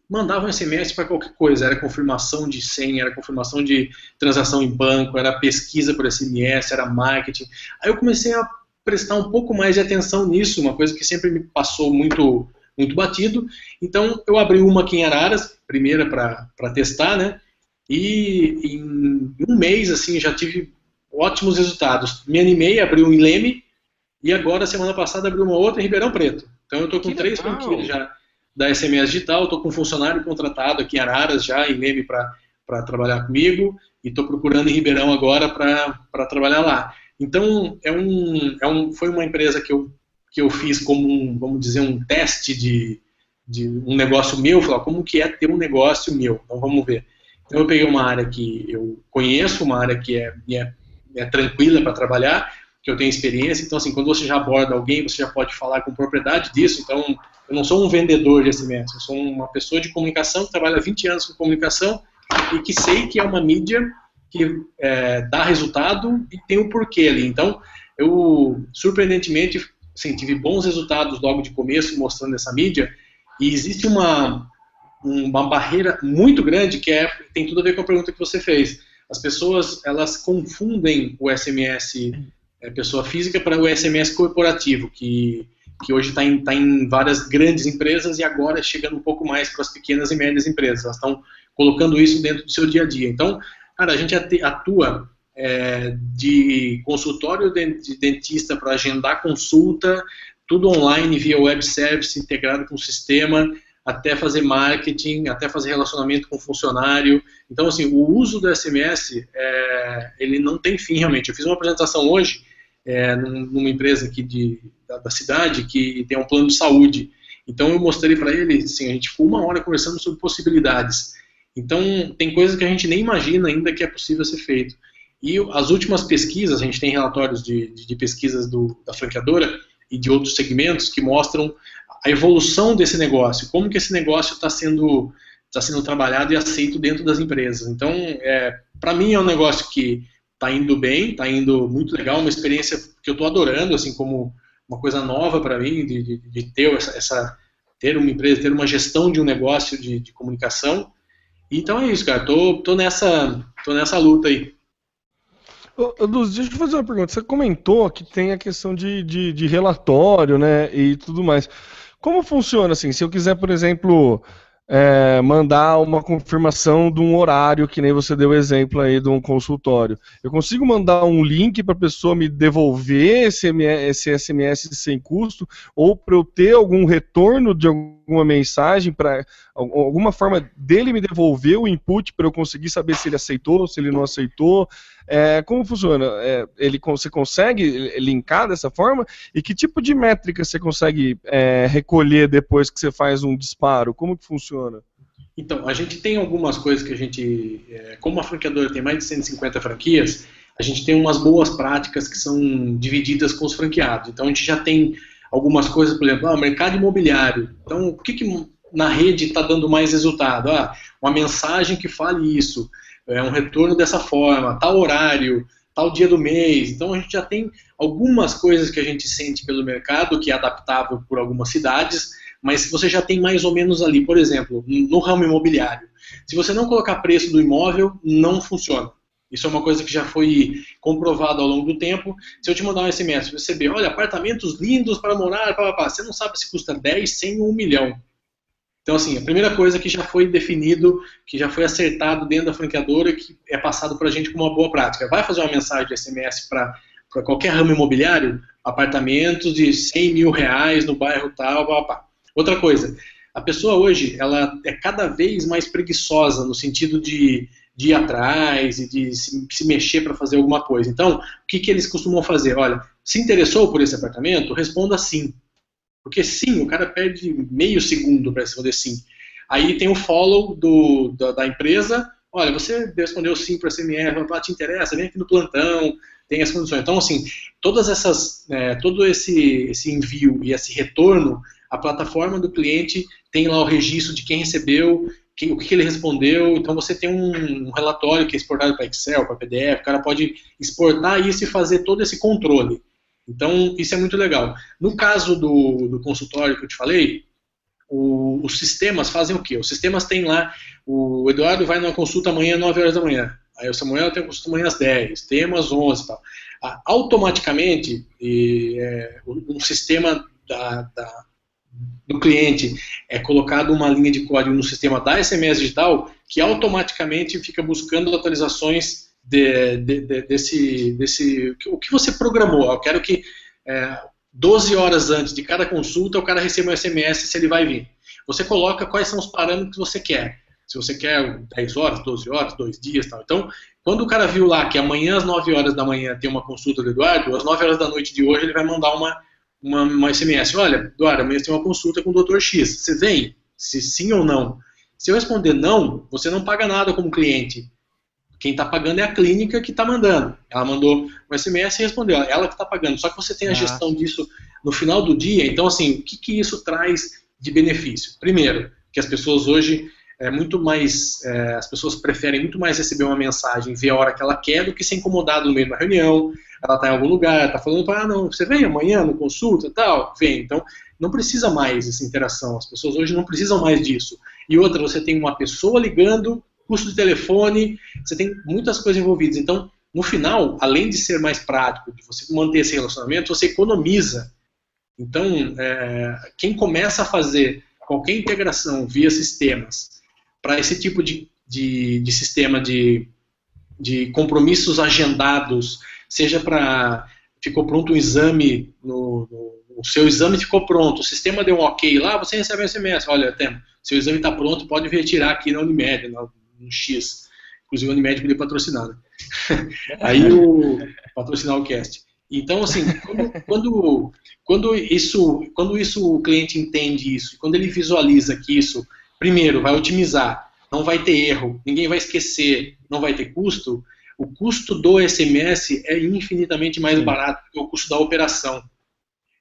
Speaker 5: mandavam SMS para qualquer coisa. Era confirmação de senha, era confirmação de transação em banco, era pesquisa por SMS, era marketing. Aí eu comecei a prestar um pouco mais de atenção nisso, uma coisa que sempre me passou muito, muito batido. Então, eu abri uma aqui em Araras, primeira para testar, né? E em um mês, assim, já tive ótimos resultados. Me animei, abri um em Leme, e agora, semana passada, abri uma outra em Ribeirão Preto. Então, eu estou com
Speaker 3: Que
Speaker 5: três
Speaker 3: legal.
Speaker 5: franquias já da SMS Digital, estou com um funcionário contratado aqui em Araras, já em Leme, para trabalhar comigo, e estou procurando em Ribeirão agora para trabalhar lá. Então, é um, é um, foi uma empresa que eu, que eu fiz como, um, vamos dizer, um teste de, de um negócio meu, falar como que é ter um negócio meu, então vamos ver. Então eu peguei uma área que eu conheço, uma área que é, é, é tranquila para trabalhar, que eu tenho experiência, então assim, quando você já aborda alguém, você já pode falar com propriedade disso, então eu não sou um vendedor de SMS, eu sou uma pessoa de comunicação que trabalha 20 anos com comunicação e que sei que é uma mídia que é, dá resultado e tem um porquê ali. Então, eu, surpreendentemente, assim, tive bons resultados logo de começo mostrando essa mídia e existe uma, uma barreira muito grande que é, tem tudo a ver com a pergunta que você fez. As pessoas, elas confundem o SMS é, pessoa física para o SMS corporativo, que, que hoje está em, tá em várias grandes empresas e agora chegando um pouco mais para as pequenas e médias empresas. Elas estão colocando isso dentro do seu dia a dia. Então, cara, a gente atua é, de consultório de de dentista para agendar consulta, tudo online via web service integrado com o sistema, até fazer marketing, até fazer relacionamento com funcionário. Então, assim, o uso do SMS, é, ele não tem fim realmente. Eu fiz uma apresentação hoje é, num- numa empresa aqui de, da, da cidade que tem um plano de saúde. Então, eu mostrei para ele, assim, a gente ficou uma hora conversando sobre possibilidades. Então, tem coisas que a gente nem imagina ainda que é possível ser feito. E as últimas pesquisas, a gente tem relatórios de, de, pesquisas do, da franqueadora e de outros segmentos que mostram a evolução desse negócio, como que esse negócio está sendo, tá sendo trabalhado e aceito dentro das empresas. Então, é, para mim é um negócio que tá indo bem, tá indo muito legal, uma experiência que eu estou adorando, assim, como uma coisa nova para mim, de, de, de, ter essa, essa, ter uma empresa, ter uma gestão de um negócio de, de comunicação. Então é isso, cara, tô, tô, nessa, tô nessa luta aí.
Speaker 4: Luz, deixa eu fazer uma pergunta. Você comentou que tem a questão de, de, de relatório, né, e tudo mais. Como funciona assim? Se eu quiser, por exemplo, é, mandar uma confirmação de um horário, que nem você deu exemplo aí de um consultório. Eu consigo mandar um link para a pessoa me devolver esse, esse SMS sem custo, ou para eu ter algum retorno de alguma mensagem, para alguma forma dele me devolver o input para eu conseguir saber se ele aceitou, se ele não aceitou. É, como funciona? É, ele, você consegue linkar dessa forma? E que tipo de métrica você consegue é, recolher depois que você faz um disparo? Como que funciona?
Speaker 5: Então, a gente tem algumas coisas que a gente, é, como a franqueadora tem mais de 150 franquias, a gente tem umas boas práticas que são divididas com os franqueados. Então, a gente já tem algumas coisas, por exemplo, ah, mercado imobiliário. Então, o que, que na rede está dando mais resultado? Ah, uma mensagem que fale isso é um retorno dessa forma, tal horário, tal dia do mês. Então a gente já tem algumas coisas que a gente sente pelo mercado que é adaptável por algumas cidades, mas você já tem mais ou menos ali, por exemplo, no ramo imobiliário. Se você não colocar preço do imóvel, não funciona. Isso é uma coisa que já foi comprovada ao longo do tempo. Se eu te mandar um SMS, você vê, olha, apartamentos lindos para morar, pá, pá, pá. você não sabe se custa 10, 100 ou 1 milhão. Então, assim, a primeira coisa que já foi definido, que já foi acertado dentro da franqueadora, que é passado para a gente como uma boa prática. Vai fazer uma mensagem de SMS para qualquer ramo imobiliário? Apartamentos de 100 mil reais no bairro tal, pá, pá. Outra coisa, a pessoa hoje, ela é cada vez mais preguiçosa no sentido de, de ir atrás e de se, se mexer para fazer alguma coisa. Então, o que, que eles costumam fazer? Olha, se interessou por esse apartamento? Responda sim. Porque sim, o cara perde meio segundo para responder sim. Aí tem o follow do, da, da empresa. Olha, você respondeu sim para a CMR, ah, te interessa, vem aqui no plantão, tem as condições. Então, assim, todas essas, é, todo esse, esse envio e esse retorno, a plataforma do cliente tem lá o registro de quem recebeu, quem, o que ele respondeu. Então, você tem um, um relatório que é exportado para Excel, para PDF. O cara pode exportar isso e fazer todo esse controle. Então, isso é muito legal. No caso do, do consultório que eu te falei, o, os sistemas fazem o quê? Os sistemas têm lá, o Eduardo vai numa consulta amanhã às 9 horas da manhã, aí o Samuel tem uma consulta amanhã às 10, tem às 11 e tal. Automaticamente, e, é, um sistema da, da, do cliente é colocado uma linha de código no sistema da SMS digital que automaticamente fica buscando atualizações de, de, de, desse, desse. O que você programou? Eu quero que é, 12 horas antes de cada consulta o cara receba um SMS se ele vai vir. Você coloca quais são os parâmetros que você quer. Se você quer 10 horas, 12 horas, 2 dias tal. Então, quando o cara viu lá que amanhã às 9 horas da manhã tem uma consulta do Eduardo, às 9 horas da noite de hoje ele vai mandar uma, uma, uma SMS. Olha, Eduardo, amanhã tem uma consulta com o Dr. X. Você vem? Se sim ou não. Se eu responder não, você não paga nada como cliente. Quem está pagando é a clínica que está mandando. Ela mandou um SMS e respondeu, ela que está pagando. Só que você tem a gestão disso no final do dia. Então, assim, o que, que isso traz de benefício? Primeiro, que as pessoas hoje é muito mais, é, as pessoas preferem muito mais receber uma mensagem, ver a hora que ela quer, do que ser incomodado no meio da reunião. Ela está em algum lugar, está falando para, ah, não, você vem amanhã no consulta, tal, vem. Então, não precisa mais essa interação. As pessoas hoje não precisam mais disso. E outra, você tem uma pessoa ligando custo de telefone, você tem muitas coisas envolvidas. Então, no final, além de ser mais prático, de você manter esse relacionamento, você economiza. Então, é, quem começa a fazer qualquer integração via sistemas para esse tipo de, de, de sistema de, de compromissos agendados, seja para ficou pronto um exame, no, no, o seu exame ficou pronto, o sistema deu um ok lá, você recebe um SMS, olha, tem, seu exame está pronto, pode retirar aqui na Unimed, na, um X. Inclusive, o Unimed podia patrocinar, né? Aí o patrocinar o cast. Então, assim, quando, quando, quando, isso, quando isso o cliente entende isso, quando ele visualiza que isso, primeiro, vai otimizar, não vai ter erro, ninguém vai esquecer, não vai ter custo, o custo do SMS é infinitamente mais Sim. barato que o custo da operação.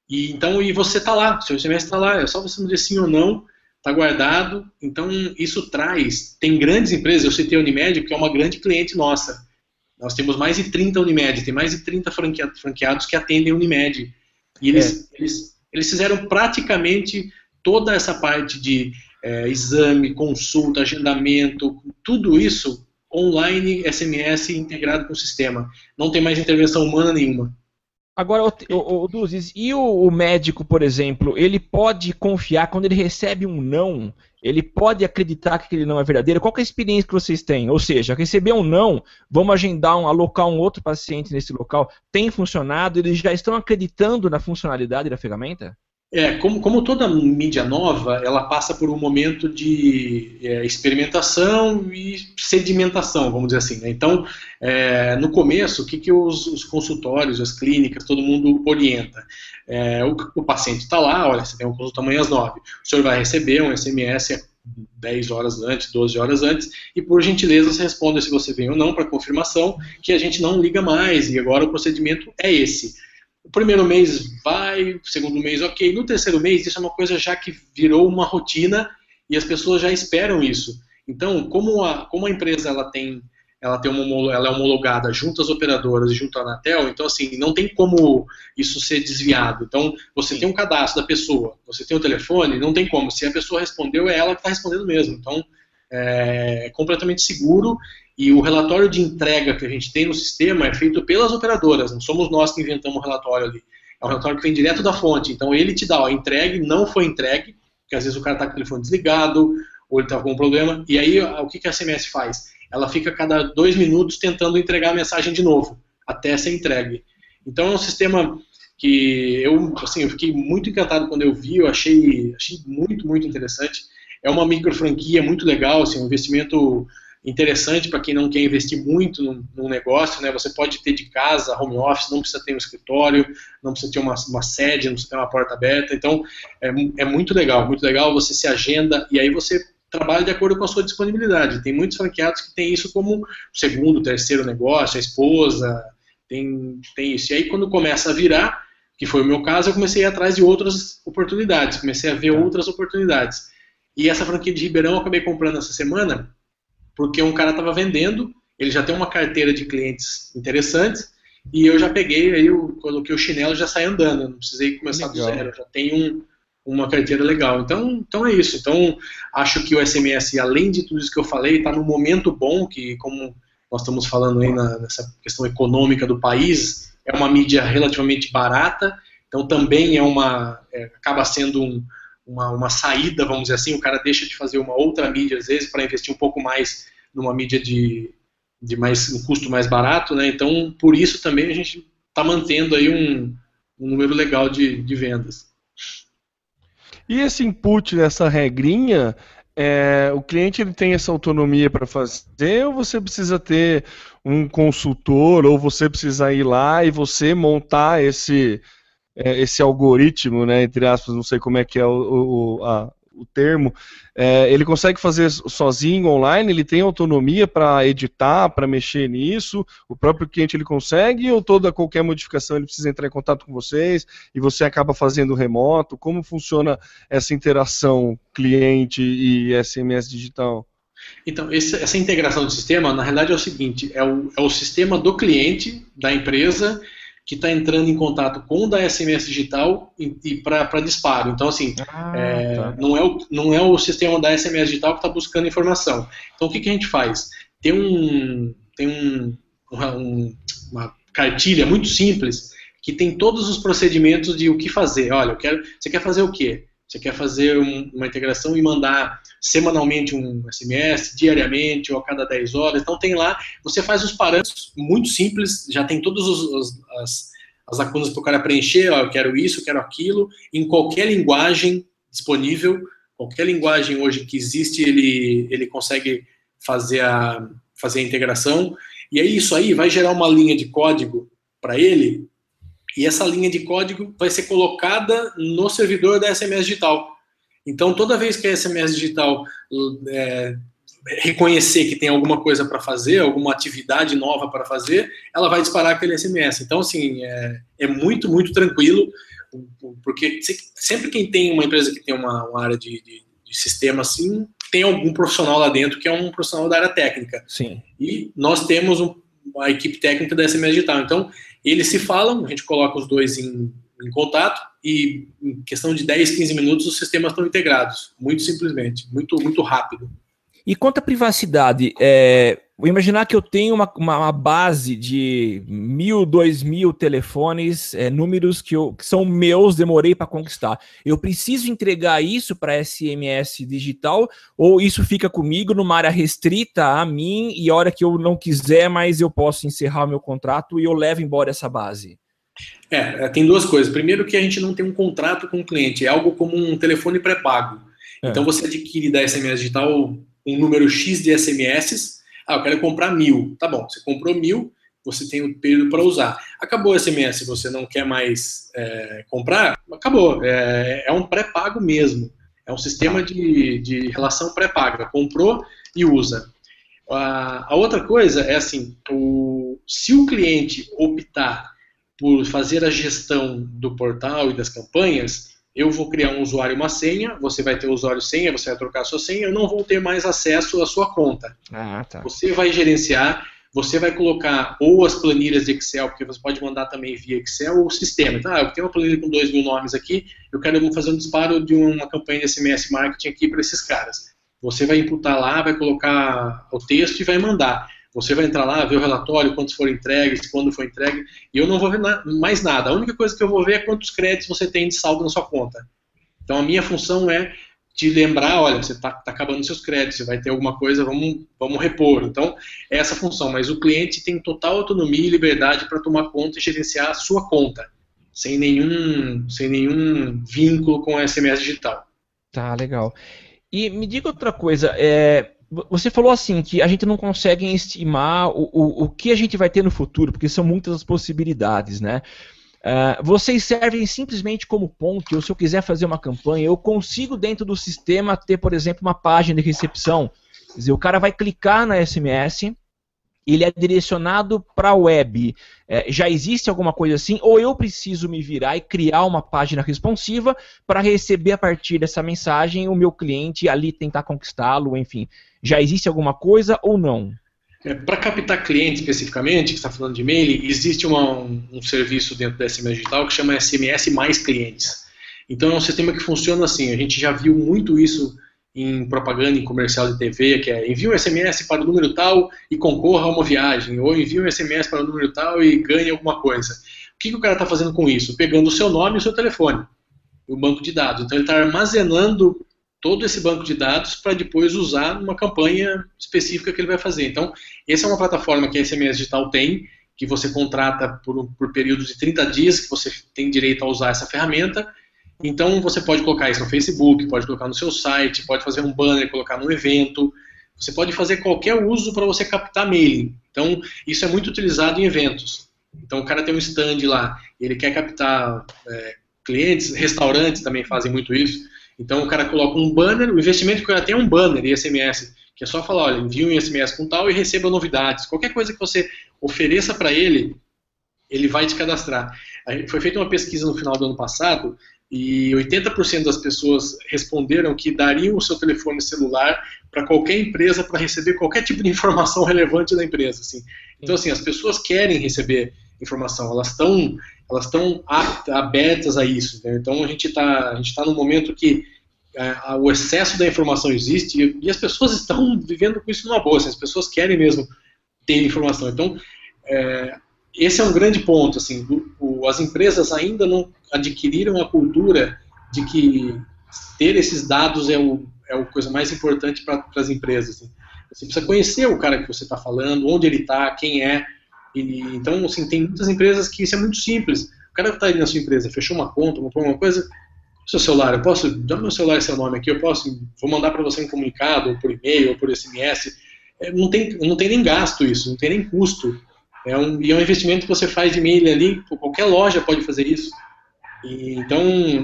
Speaker 5: E então, e você está lá, seu SMS está lá, é só você dizer sim ou não, está guardado. Então, isso traz. Tem grandes empresas, eu citei a Unimed, que é uma grande cliente nossa. Nós temos mais de 30 Unimed, tem mais de 30 franqueados que atendem Unimed. E eles, é. eles, eles fizeram praticamente toda essa parte de é, exame, consulta, agendamento, tudo isso online, SMS integrado com o sistema. Não tem mais intervenção humana nenhuma.
Speaker 3: Agora, o, o, e o, o, médico, por exemplo, ele pode confiar quando ele recebe um não? Ele pode acreditar que aquele não é verdadeiro? Qual é a experiência que vocês têm? Ou seja, receber um não, vamos agendar, um, alocar um outro paciente nesse local, tem funcionado? Eles já estão acreditando na funcionalidade da ferramenta?
Speaker 5: É, como, como, toda mídia nova, ela passa por um momento de é, experimentação e sedimentação, vamos dizer assim. Né? Então, é, no começo, o que, que os, os, consultórios, as clínicas, todo mundo orienta? É, o, o, paciente está lá, olha, você tem uma consulta amanhã às 9, o senhor vai receber um SMS 10 horas antes, 12 horas antes, e por gentileza você responda se você vem ou não para confirmação, que a gente não liga mais, e agora o procedimento é esse. O primeiro mês vai, o segundo mês ok. No terceiro mês, isso é uma coisa já que virou uma rotina e as pessoas já esperam isso. Então, como a, como a empresa ela tem, ela tem uma, ela é homologada junto às operadoras e junto à Anatel, então assim, não tem como isso ser desviado. Então, você Sim. tem um cadastro da pessoa, você tem o telefone, não tem como. Se a pessoa respondeu, é ela que está respondendo mesmo. Então, é completamente seguro e o relatório de entrega que a gente tem no sistema é feito pelas operadoras, não somos nós que inventamos o relatório ali. É um relatório que vem direto da fonte. Então ele te dá, ó, entregue, não foi entregue, porque às vezes o cara está com o telefone desligado, ou ele está com um problema. E aí o que, que a SMS faz? Ela fica a cada dois minutos tentando entregar a mensagem de novo, até ser entregue. Então é um sistema que eu, assim, eu fiquei muito encantado quando eu vi, eu achei, achei muito, muito interessante. É uma micro franquia muito legal, assim, um investimento interessante para quem não quer investir muito num, num, negócio, né? Você pode ter de casa, home office, não precisa ter um escritório, não precisa ter uma, uma sede, não precisa ter uma porta aberta. Então, é, é muito legal, muito legal. Você se agenda e aí você trabalha de acordo com a sua disponibilidade. Tem muitos franqueados que têm isso como segundo, terceiro negócio, a esposa tem, tem isso. E aí, quando começa a virar, que foi o meu caso, eu comecei a ir atrás de outras oportunidades, comecei a ver tá. outras oportunidades. E essa franquia de Ribeirão eu acabei comprando essa semana, porque um cara estava vendendo, ele já tem uma carteira de clientes interessantes, e eu já peguei, aí eu coloquei o chinelo e já saí andando, não precisei começar legal. do zero, já tenho um, uma carteira legal. Então, então é isso. Então, acho que o SMS, além de tudo isso que eu falei, está num momento bom, que como nós estamos falando aí na, nessa questão econômica do país, é uma mídia relativamente barata, então também é uma, é, acaba sendo um, uma, uma saída, vamos dizer assim, o cara deixa de fazer uma outra mídia, às vezes, para investir um pouco mais numa mídia de, de mais um custo mais barato, né? Então, por isso também a gente está mantendo aí um, um número legal de, de vendas.
Speaker 4: E esse input nessa regrinha, é, o cliente ele tem essa autonomia para fazer ou você precisa ter um consultor ou você precisa ir lá e você montar esse esse algoritmo, né, entre aspas, não sei como é que é o, o, a, o termo, é, ele consegue fazer sozinho online, ele tem autonomia para editar, para mexer nisso, o próprio cliente ele consegue, ou toda qualquer modificação ele precisa entrar em contato com vocês e você acaba fazendo remoto? Como funciona essa interação cliente e SMS digital?
Speaker 5: Então, essa integração do sistema, na realidade, é o seguinte: é o, é o sistema do cliente, da empresa, que está entrando em contato com o da SMS digital e, e para disparo. Então, assim, ah, é, tá. não, é o, não é o sistema da SMS digital que está buscando informação. Então, o que, que a gente faz? Tem, um, tem um, uma, um, uma cartilha muito simples que tem todos os procedimentos de o que fazer. Olha, eu quero, você quer fazer o quê? Você quer fazer um, uma integração e mandar semanalmente um SMS, diariamente ou a cada 10 horas. Então tem lá, você faz os parâmetros muito simples, já tem todas as, as lacunas para o cara preencher, ó, eu quero isso, eu quero aquilo, em qualquer linguagem disponível, qualquer linguagem hoje que existe, ele, ele consegue fazer a, fazer a integração. E aí isso aí vai gerar uma linha de código para ele e essa linha de código vai ser colocada no servidor da SMS Digital. Então, toda vez que a SMS Digital é, reconhecer que tem alguma coisa para fazer, alguma atividade nova para fazer, ela vai disparar aquele SMS. Então, assim, é, é muito, muito tranquilo, porque sempre quem tem uma empresa que tem uma, uma área de, de, de sistema assim, tem algum profissional lá dentro que é um profissional da área técnica.
Speaker 3: Sim.
Speaker 5: E nós temos um a equipe técnica da SMS Digital. Então, eles se falam, a gente coloca os dois em, em contato e em questão de 10, 15 minutos os sistemas estão integrados, muito simplesmente, muito, muito rápido.
Speaker 3: E quanto à privacidade, é, vou imaginar que eu tenho uma, uma, uma, base de mil, dois mil telefones, é, números que, eu, que são meus, demorei para conquistar. Eu preciso entregar isso para SMS digital ou isso fica comigo numa área restrita a mim e a hora que eu não quiser mais eu posso encerrar o meu contrato e eu levo embora essa base?
Speaker 5: É, é tem duas coisas. Primeiro que a gente não tem um contrato com o cliente, é algo como um telefone pré-pago. É. Então você adquire da SMS digital um número X de SMS. Ah, eu quero comprar mil. Tá bom, você comprou mil, você tem o período para usar. Acabou o SMS, você não quer mais é, comprar? Acabou. É, é um pré-pago mesmo. É um sistema de, de relação pré-paga. Comprou e usa. A, a, outra coisa é assim: o, se o cliente optar por fazer a gestão do portal e das campanhas, eu vou criar um usuário e uma senha, você vai ter o usuário e senha, você vai trocar a sua senha, eu não vou ter mais acesso à sua conta.
Speaker 3: Ah, tá.
Speaker 5: Você vai gerenciar, você vai colocar ou as planilhas de Excel, porque você pode mandar também via Excel, ou o sistema. Então, ah, eu tenho uma planilha com dois mil nomes aqui, eu quero fazer um disparo de uma campanha de SMS marketing aqui para esses caras. Você vai imputar lá, vai colocar o texto e vai mandar. Você vai entrar lá, ver o relatório, quantos foram entregues, quando foi entregue, e eu não vou ver na mais nada. A única coisa que eu vou ver é quantos créditos você tem de saldo na sua conta. Então a minha função é te lembrar, olha, você está tá acabando seus créditos, você vai ter alguma coisa, vamos, vamos repor. Então, é essa função, mas o cliente tem total autonomia e liberdade para tomar conta e gerenciar a sua conta, sem nenhum, sem nenhum vínculo com a SMS digital.
Speaker 3: Tá, legal. E me diga outra coisa, é, você falou assim que a gente não consegue estimar o, o, o que a gente vai ter no futuro, porque são muitas as possibilidades, né? Uh, vocês servem simplesmente como ponte, ou se eu quiser fazer uma campanha, eu consigo dentro do sistema ter, por exemplo, uma página de recepção. Quer dizer, o cara vai clicar na SMS, ele é direcionado para a web. É, já existe alguma coisa assim? Ou eu preciso me virar e criar uma página responsiva para receber a partir dessa mensagem o meu cliente ali tentar conquistá-lo, enfim. Já existe alguma coisa ou não?
Speaker 5: É, para captar cliente especificamente, que está falando de e-mail, existe uma, um, um, serviço dentro da SMS Digital que chama SMS mais clientes. Então é um sistema que funciona assim. A gente já viu muito isso em propaganda em comercial de TV, que é envie um SMS para o número tal e concorra a uma viagem, ou envie um SMS para o número tal e ganhe alguma coisa. O que, que o cara está fazendo com isso? Pegando o seu nome e o seu telefone, o banco de dados. Então ele está armazenando todo esse banco de dados para depois usar numa campanha específica que ele vai fazer. Então, essa é uma plataforma que a SMS Digital tem, que você contrata por, por períodos de 30 dias, que você tem direito a usar essa ferramenta, então você pode colocar isso no Facebook, pode colocar no seu site, pode fazer um banner, colocar no evento. Você pode fazer qualquer uso para você captar mailing. Então isso é muito utilizado em eventos. Então o cara tem um stand lá, ele quer captar é, clientes, restaurantes também fazem muito isso. Então o cara coloca um banner, o investimento que o cara tem é um banner e SMS, que é só falar, olha, envie um SMS com tal e receba novidades. Qualquer coisa que você ofereça para ele, ele vai te cadastrar. Foi feita uma pesquisa no final do ano passado e 80% das pessoas responderam que dariam o seu telefone celular para qualquer empresa para receber qualquer tipo de informação relevante da empresa. Assim. Então, assim, as pessoas querem receber informação, elas estão elas estão abertas a isso. Né? Então, a gente está tá num momento que é, o excesso da informação existe e, e, as pessoas estão vivendo com isso numa boa. Assim, as pessoas querem mesmo ter informação. Então, é, esse é um grande ponto. Assim, o, as empresas ainda não adquiriram a cultura de que ter esses dados é o, é a coisa mais importante para as empresas. Assim. Você precisa conhecer o cara que você está falando, onde ele está, quem é. E, então, assim, tem muitas empresas que isso é muito simples. O cara que está aí na sua empresa, fechou uma conta, comprou uma coisa, seu celular, eu posso, dá meu celular seu nome aqui, eu posso, vou mandar para você um comunicado, ou por e-mail, ou por SMS. É, não, tem, não tem nem gasto isso, não tem nem custo. É um, e é um investimento que você faz de e-mail ali, qualquer loja pode fazer isso. E, então,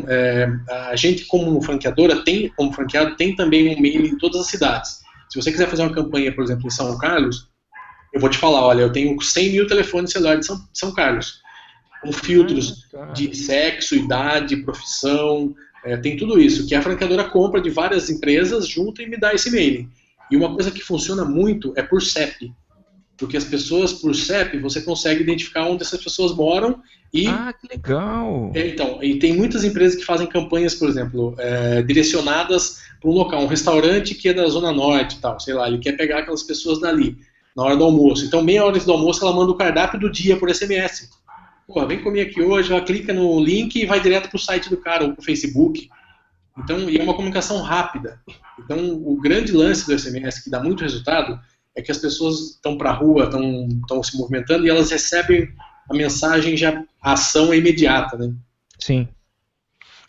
Speaker 5: é, a gente como franqueadora tem, como franqueado, tem também um e-mail em todas as cidades. Se você quiser fazer uma campanha, por exemplo, em São Carlos, eu vou te falar, olha, eu tenho 100 mil telefones celulares de São, São Carlos, com filtros ah, tá. de sexo, idade, profissão, é, tem tudo isso, que a franqueadora compra de várias empresas, junta e me dá esse e-mail. E uma coisa que funciona muito é por CEP. Porque as pessoas, por CEP, você consegue identificar onde essas pessoas moram e.
Speaker 3: Ah, que legal!
Speaker 5: É, então, e tem muitas empresas que fazem campanhas, por exemplo, é, direcionadas para um local, um restaurante que é da Zona Norte e tal, sei lá, ele quer pegar aquelas pessoas dali, na hora do almoço. Então, meia hora do almoço, ela manda o cardápio do dia por SMS. Pô, vem comer aqui hoje, ela clica no link e vai direto para o site do cara, ou para o Facebook. Então, e é uma comunicação rápida. Então, o grande lance do SMS que dá muito resultado é que as pessoas estão para a rua, estão se movimentando e elas recebem a mensagem já, a ação é imediata, né?
Speaker 3: Sim.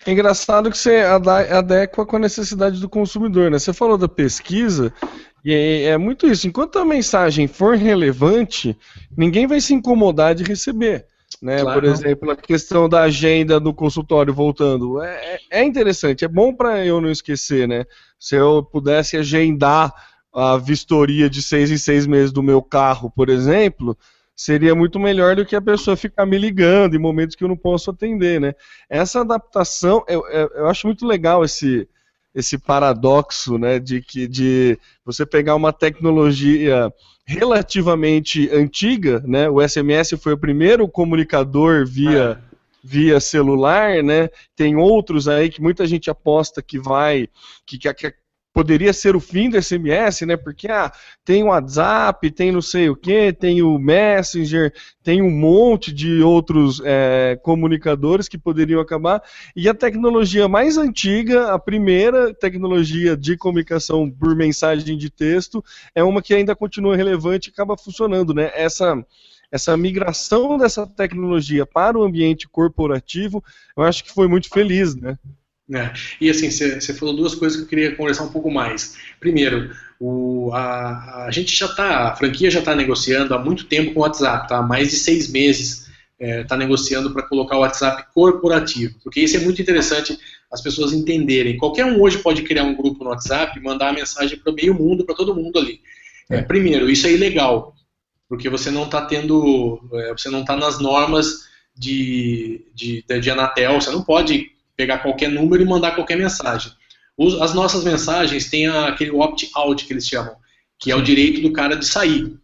Speaker 4: É engraçado que você adequa com a necessidade do consumidor, né? Você falou da pesquisa, e é, é muito isso. Enquanto a mensagem for relevante, ninguém vai se incomodar de receber. Né? Claro. Por exemplo, a questão da agenda do consultório voltando. É, é, é interessante, é bom para eu não esquecer, né? Se eu pudesse agendar a vistoria de seis em seis meses do meu carro, por exemplo, seria muito melhor do que a pessoa ficar me ligando em momentos que eu não posso atender, né? Essa adaptação, eu, eu acho muito legal esse, esse paradoxo, né, de que de você pegar uma tecnologia relativamente antiga, né? O SMS foi o primeiro comunicador via é. via celular, né? Tem outros aí que muita gente aposta que vai que, que, poderia ser o fim do SMS, né? Porque ah, tem o WhatsApp, tem não sei o que, tem o Messenger, tem um monte de outros é, comunicadores que poderiam acabar. E a tecnologia mais antiga, a primeira tecnologia de comunicação por mensagem de texto, é uma que ainda continua relevante e acaba funcionando, né? Essa essa migração dessa tecnologia para o ambiente corporativo, eu acho que foi muito feliz, né?
Speaker 5: É. E assim, você falou duas coisas que eu queria conversar um pouco mais. Primeiro, o, a, a gente já está, a franquia já está negociando há muito tempo com o WhatsApp, tá? há mais de seis meses está é, tá negociando para colocar o WhatsApp corporativo, porque isso é muito interessante as pessoas entenderem. Qualquer um hoje pode criar um grupo no WhatsApp e mandar a mensagem para meio mundo, para todo mundo ali. É, primeiro, isso é ilegal, porque você não está tendo, é, você não está nas normas de, de, de Anatel, você não pode pegar qualquer número e mandar qualquer mensagem. as nossas mensagens têm aquele opt-out que eles chamam, que é o direito do cara de sair.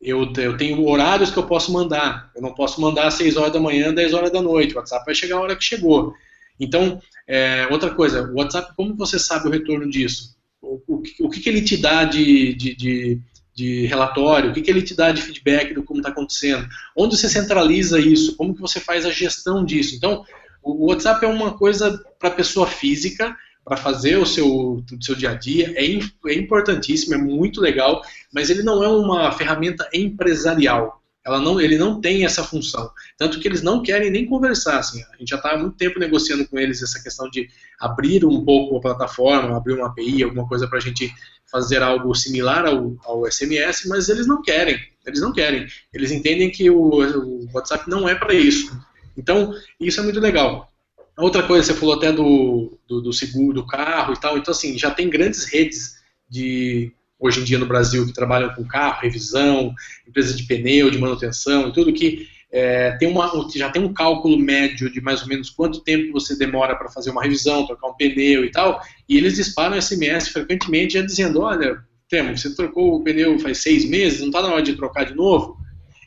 Speaker 5: Eu, eu, tenho horários que eu posso mandar. Eu não posso mandar às 6 horas da manhã, 10 horas da noite. O WhatsApp vai chegar a hora que chegou. Então, é, outra coisa, o WhatsApp, como você sabe o retorno disso? O, o, o que, que, ele te dá de, de, de, de relatório? O que, que, ele te dá de feedback do como está acontecendo? Onde você centraliza isso? Como que você faz a gestão disso? Então, o WhatsApp é uma coisa para pessoa física, para fazer o seu, o seu dia a dia, é, é importantíssimo, é muito legal, mas ele não é uma ferramenta empresarial. Ela não, ele não tem essa função. Tanto que eles não querem nem conversar. Assim, a gente já está há muito tempo negociando com eles essa questão de abrir um pouco a plataforma, abrir uma API, alguma coisa para a gente fazer algo similar ao, ao, SMS, mas eles não querem. Eles não querem. Eles entendem que o, o WhatsApp não é para isso. Então, isso é muito legal. Outra coisa, você falou até do, do, do, seguro do carro e tal. Então, assim, já tem grandes redes de hoje em dia no Brasil que trabalham com carro, revisão, empresas de pneu, de manutenção e tudo que é, tem uma, já tem um cálculo médio de mais ou menos quanto tempo você demora para fazer uma revisão, trocar um pneu e tal, e eles disparam SMS frequentemente já dizendo, olha, Temo, você trocou o pneu faz seis meses, não está na hora de trocar de novo?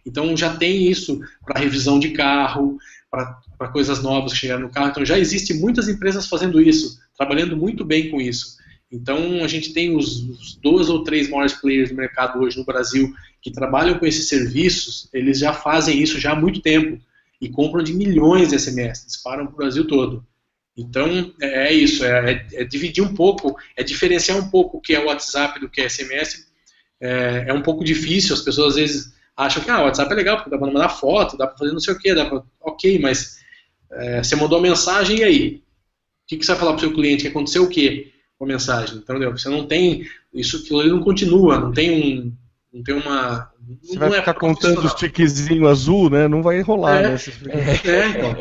Speaker 5: Então já tem isso para revisão de carro, para coisas novas que chegaram no carro. Então já existem muitas empresas fazendo isso, trabalhando muito bem com isso. Então a gente tem os, os dois ou três maiores players do mercado hoje no Brasil que trabalham com esses serviços, eles já fazem isso já há muito tempo e compram de milhões de SMS, disparam para o Brasil todo. Então é, é isso, é, é, é, dividir um pouco, é diferenciar um pouco o que é WhatsApp do que é SMS. É, é um pouco difícil, as pessoas às vezes acham que ah, o WhatsApp é legal, porque dá para mandar foto, dá para fazer não sei o que, dá pra... ok, mas é, você mandou a mensagem e aí? O que, que você vai falar para o seu cliente? Que aconteceu o quê com a mensagem? Entendeu? Você não tem, isso aquilo não continua, não tem um, não tem uma.
Speaker 4: Você vai é ficar contando os tiquezinhos azul, né? Não vai rolar,
Speaker 5: é,
Speaker 4: né?
Speaker 5: É, então.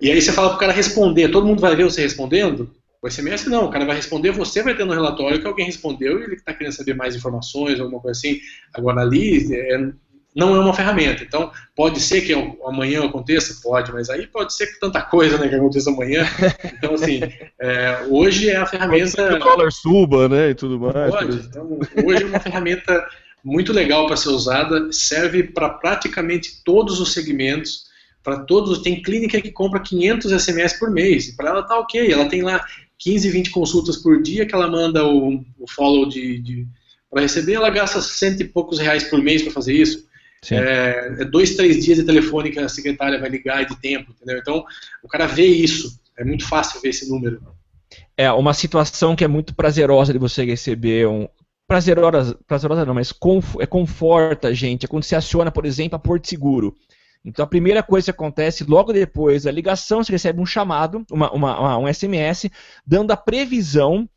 Speaker 5: E aí você fala para o cara responder, todo mundo vai ver você respondendo? O SMS não, o cara vai responder, você vai ter no relatório que alguém respondeu e ele está querendo saber mais informações, alguma coisa assim. Agora ali, é, não é uma ferramenta. Então, pode ser que amanhã aconteça? Pode, mas aí pode ser que tanta coisa né, que aconteça amanhã. Então, assim, é, hoje é a ferramenta.
Speaker 4: Pode que o dólar suba, né? E tudo mais.
Speaker 5: Pode. Então, hoje é uma ferramenta muito legal para ser usada, serve para praticamente todos os segmentos, para todos. Tem clínica que compra 500 SMS por mês, e para ela tá ok. Ela tem lá 15, 20 consultas por dia que ela manda o, o follow de, de para receber, ela gasta cento e poucos reais por mês para fazer isso. É, é, dois, três dias de telefone que a secretária vai ligar de tempo, entendeu? Então, o cara vê isso. É muito fácil ver esse número.
Speaker 3: É uma situação que é muito prazerosa de você receber um, prazerosa, prazerosa não, mas conf, é conforta a gente. É quando você aciona, por exemplo, a Porto Seguro. Então a primeira coisa que acontece logo depois da ligação, você recebe um chamado, uma, uma, uma, um SMS, dando a previsão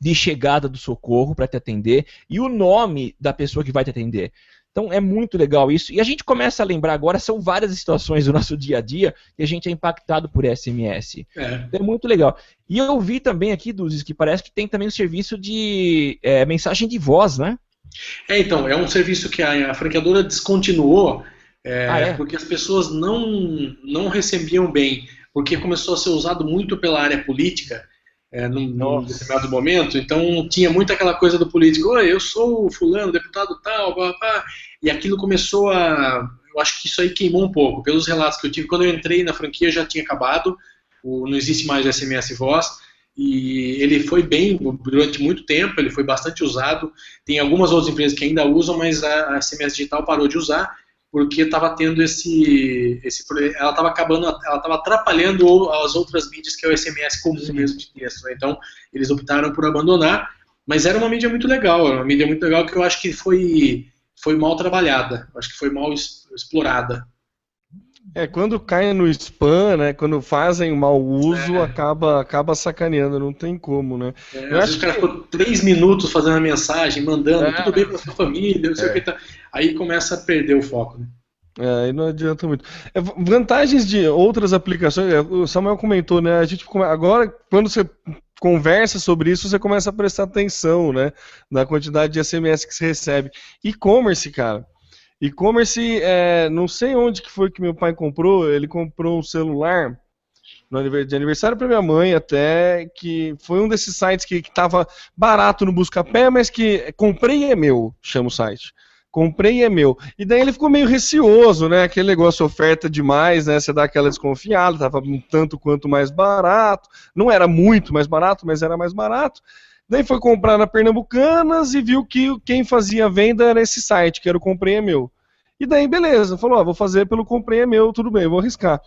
Speaker 3: de chegada do socorro para te atender e o nome da pessoa que vai te atender. Então é muito legal isso. E a gente começa a lembrar agora, são várias situações do nosso dia a dia que a gente é impactado por SMS. É, é muito legal. E eu vi também aqui, Duzes, que parece que tem também o um serviço de é, mensagem de voz, né?
Speaker 5: É, então, é um serviço que a, a franqueadora descontinuou é, ah, é? porque as pessoas não, não recebiam bem, porque começou a ser usado muito pela área política é, num, num, determinado momento, então tinha muito aquela coisa do político, Oi, eu sou o fulano, deputado tal, blá, blá, e aquilo começou a. Eu acho que isso aí queimou um pouco. Pelos relatos que eu tive, quando eu entrei na franquia já tinha acabado, o, não existe mais o SMS Voz, e ele foi bem durante muito tempo, ele foi bastante usado. Tem algumas outras empresas que ainda usam, mas a, a SMS Digital parou de usar porque estava tendo esse, esse ela estava acabando, ela estava atrapalhando as outras mídias que é o SMS comum Sim. mesmo de texto. Né? Então eles optaram por abandonar, mas era uma mídia muito legal, uma mídia muito legal que eu acho que foi foi mal trabalhada, acho que foi mal explorada.
Speaker 4: É, quando cai no spam, né? Quando fazem mau uso, é. acaba, acaba sacaneando, não tem como, né?
Speaker 5: É, eu acho que o cara ficou três minutos fazendo a mensagem, mandando, é. tudo bem pra sua família, não sei o que tá. Aí começa a perder o foco, né?
Speaker 4: É, aí não adianta muito. É, vantagens de outras aplicações, é, o Samuel comentou, né? A gente agora, quando você conversa sobre isso, você começa a prestar atenção, né? Na quantidade de SMS que você recebe. E-commerce, cara. E-commerce, é, não sei onde que foi que meu pai comprou, ele comprou um celular de aniversário para minha mãe até, que foi um desses sites que estava barato no Buscapé, mas que comprei e é meu, chama o site. Comprei e é meu. E daí ele ficou meio receoso, né? Aquele negócio oferta demais, né? Você dá aquela desconfiada, tava um tanto quanto mais barato. Não era muito mais barato, mas era mais barato. Daí foi comprar na Pernambucanas e viu que quem fazia venda era esse site, que era o Comprei é Meu. E daí, beleza, falou, ó, vou fazer pelo Comprei é Meu, tudo bem, vou arriscar.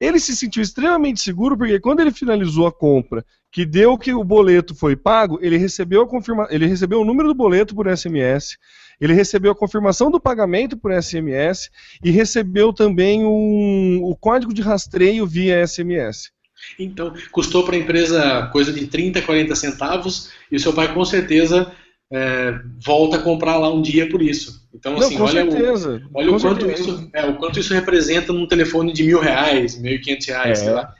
Speaker 4: Ele se sentiu extremamente seguro porque quando ele finalizou a compra, que deu que o boleto foi pago, ele recebeu a confirma... ele recebeu o número do boleto por SMS, ele recebeu a confirmação do pagamento por SMS e recebeu também um... o código de rastreio via SMS.
Speaker 5: Então, custou para a empresa coisa de 30, 40 centavos e o seu pai com certeza é, volta a comprar lá um dia por isso. Então, assim, Não, olha, o, olha o, quanto isso, é, o quanto isso representa num telefone de mil reais, mil e quinhentos reais, é. sei lá.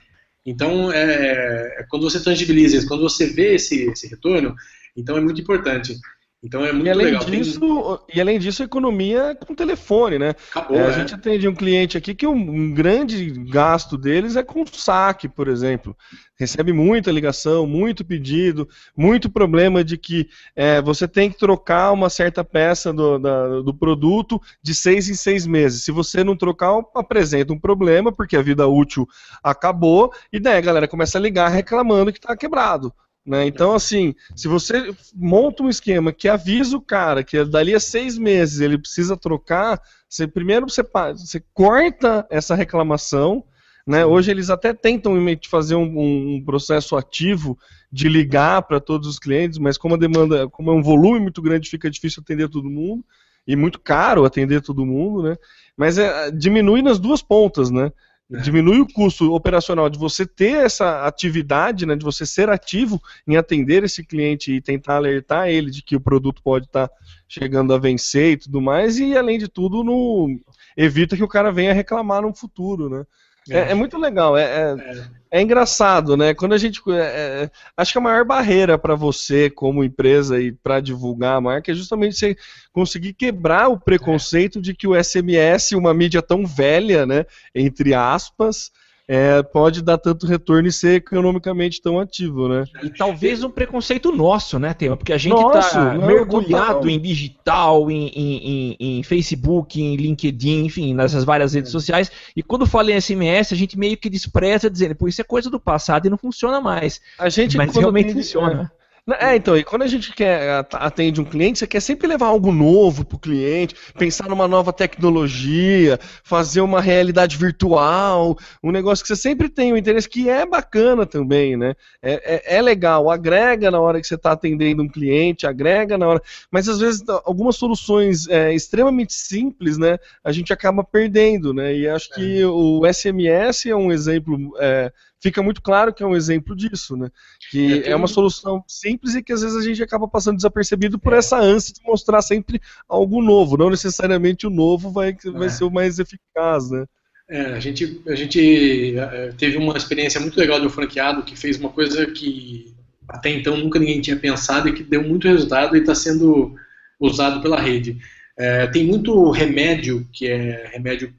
Speaker 5: Então, é, é, quando você tangibiliza isso, quando você vê esse, esse retorno, então é muito importante. Então é muito
Speaker 4: e além
Speaker 5: legal.
Speaker 4: Disso, Tem... E além disso, a economia com telefone, né? Acabou, é, a é. gente atende um cliente aqui que um, um, grande gasto deles é com saque, por exemplo. Recebe muita ligação, muito pedido, muito problema de que é, você tem que trocar uma certa peça do, da, do produto de seis em seis meses. Se você não trocar, apresenta um problema, porque a vida útil acabou, e daí a galera começa a ligar reclamando que está quebrado. Né? Então, assim, se você monta um esquema que avisa o cara que dali a seis meses ele precisa trocar, você primeiro você, você corta essa reclamação. Né? Hoje eles até tentam fazer um, um processo ativo de ligar para todos os clientes, mas como a demanda, como é um volume muito grande, fica difícil atender todo mundo e muito caro atender todo mundo, né? Mas é, diminui nas duas pontas, né? É. Diminui o custo operacional de você ter essa atividade, né, de você ser ativo em atender esse cliente e tentar alertar ele de que o produto pode estar tá chegando a vencer e tudo mais, e além de tudo, no, evita que o cara venha reclamar no futuro, né? É, é, muito legal, é, é, é, é, engraçado, né? Quando a gente. É, acho que a maior barreira para você, como empresa, e para divulgar a marca é justamente você conseguir quebrar o preconceito de que o SMS, uma mídia tão velha, né? Entre aspas, é, pode dar tanto retorno e ser economicamente tão ativo, né?
Speaker 3: E talvez um preconceito nosso, né, Tema? Porque a gente tá
Speaker 4: não,
Speaker 3: mergulhado
Speaker 4: total.
Speaker 3: em digital, em, em- em- em Facebook, em LinkedIn, enfim, nessas várias redes sociais. E quando fala em SMS, a gente meio que despreza, dizendo, pô, isso é coisa do passado e não funciona mais.
Speaker 4: A gente
Speaker 3: Mas realmente
Speaker 4: atende-
Speaker 3: funciona.
Speaker 4: É, então, e quando a gente quer at- atende um cliente, você quer sempre levar algo novo pro cliente, pensar numa nova tecnologia, fazer uma realidade virtual, um negócio que você sempre tem o interesse, que é bacana também, né? É, é, é legal, agrega na hora que você está atendendo um cliente, agrega na hora. Mas às vezes algumas soluções é, extremamente simples, né? A gente acaba perdendo, né? E acho que o SMS é um exemplo. É, fica muito claro que é um exemplo disso, né? Que
Speaker 5: É,
Speaker 4: é uma
Speaker 5: um-
Speaker 4: solução simples e que às vezes a gente acaba passando desapercebido por essa ânsia de mostrar sempre algo novo. Não necessariamente o novo vai, vai
Speaker 5: É.
Speaker 4: ser o mais eficaz, né?
Speaker 5: É, a gente, a gente eh, teve uma experiência muito legal de um franqueado que fez uma coisa que até então nunca ninguém tinha pensado e que deu muito resultado e está sendo usado pela rede. Eh, tem muito remédio, que é remédio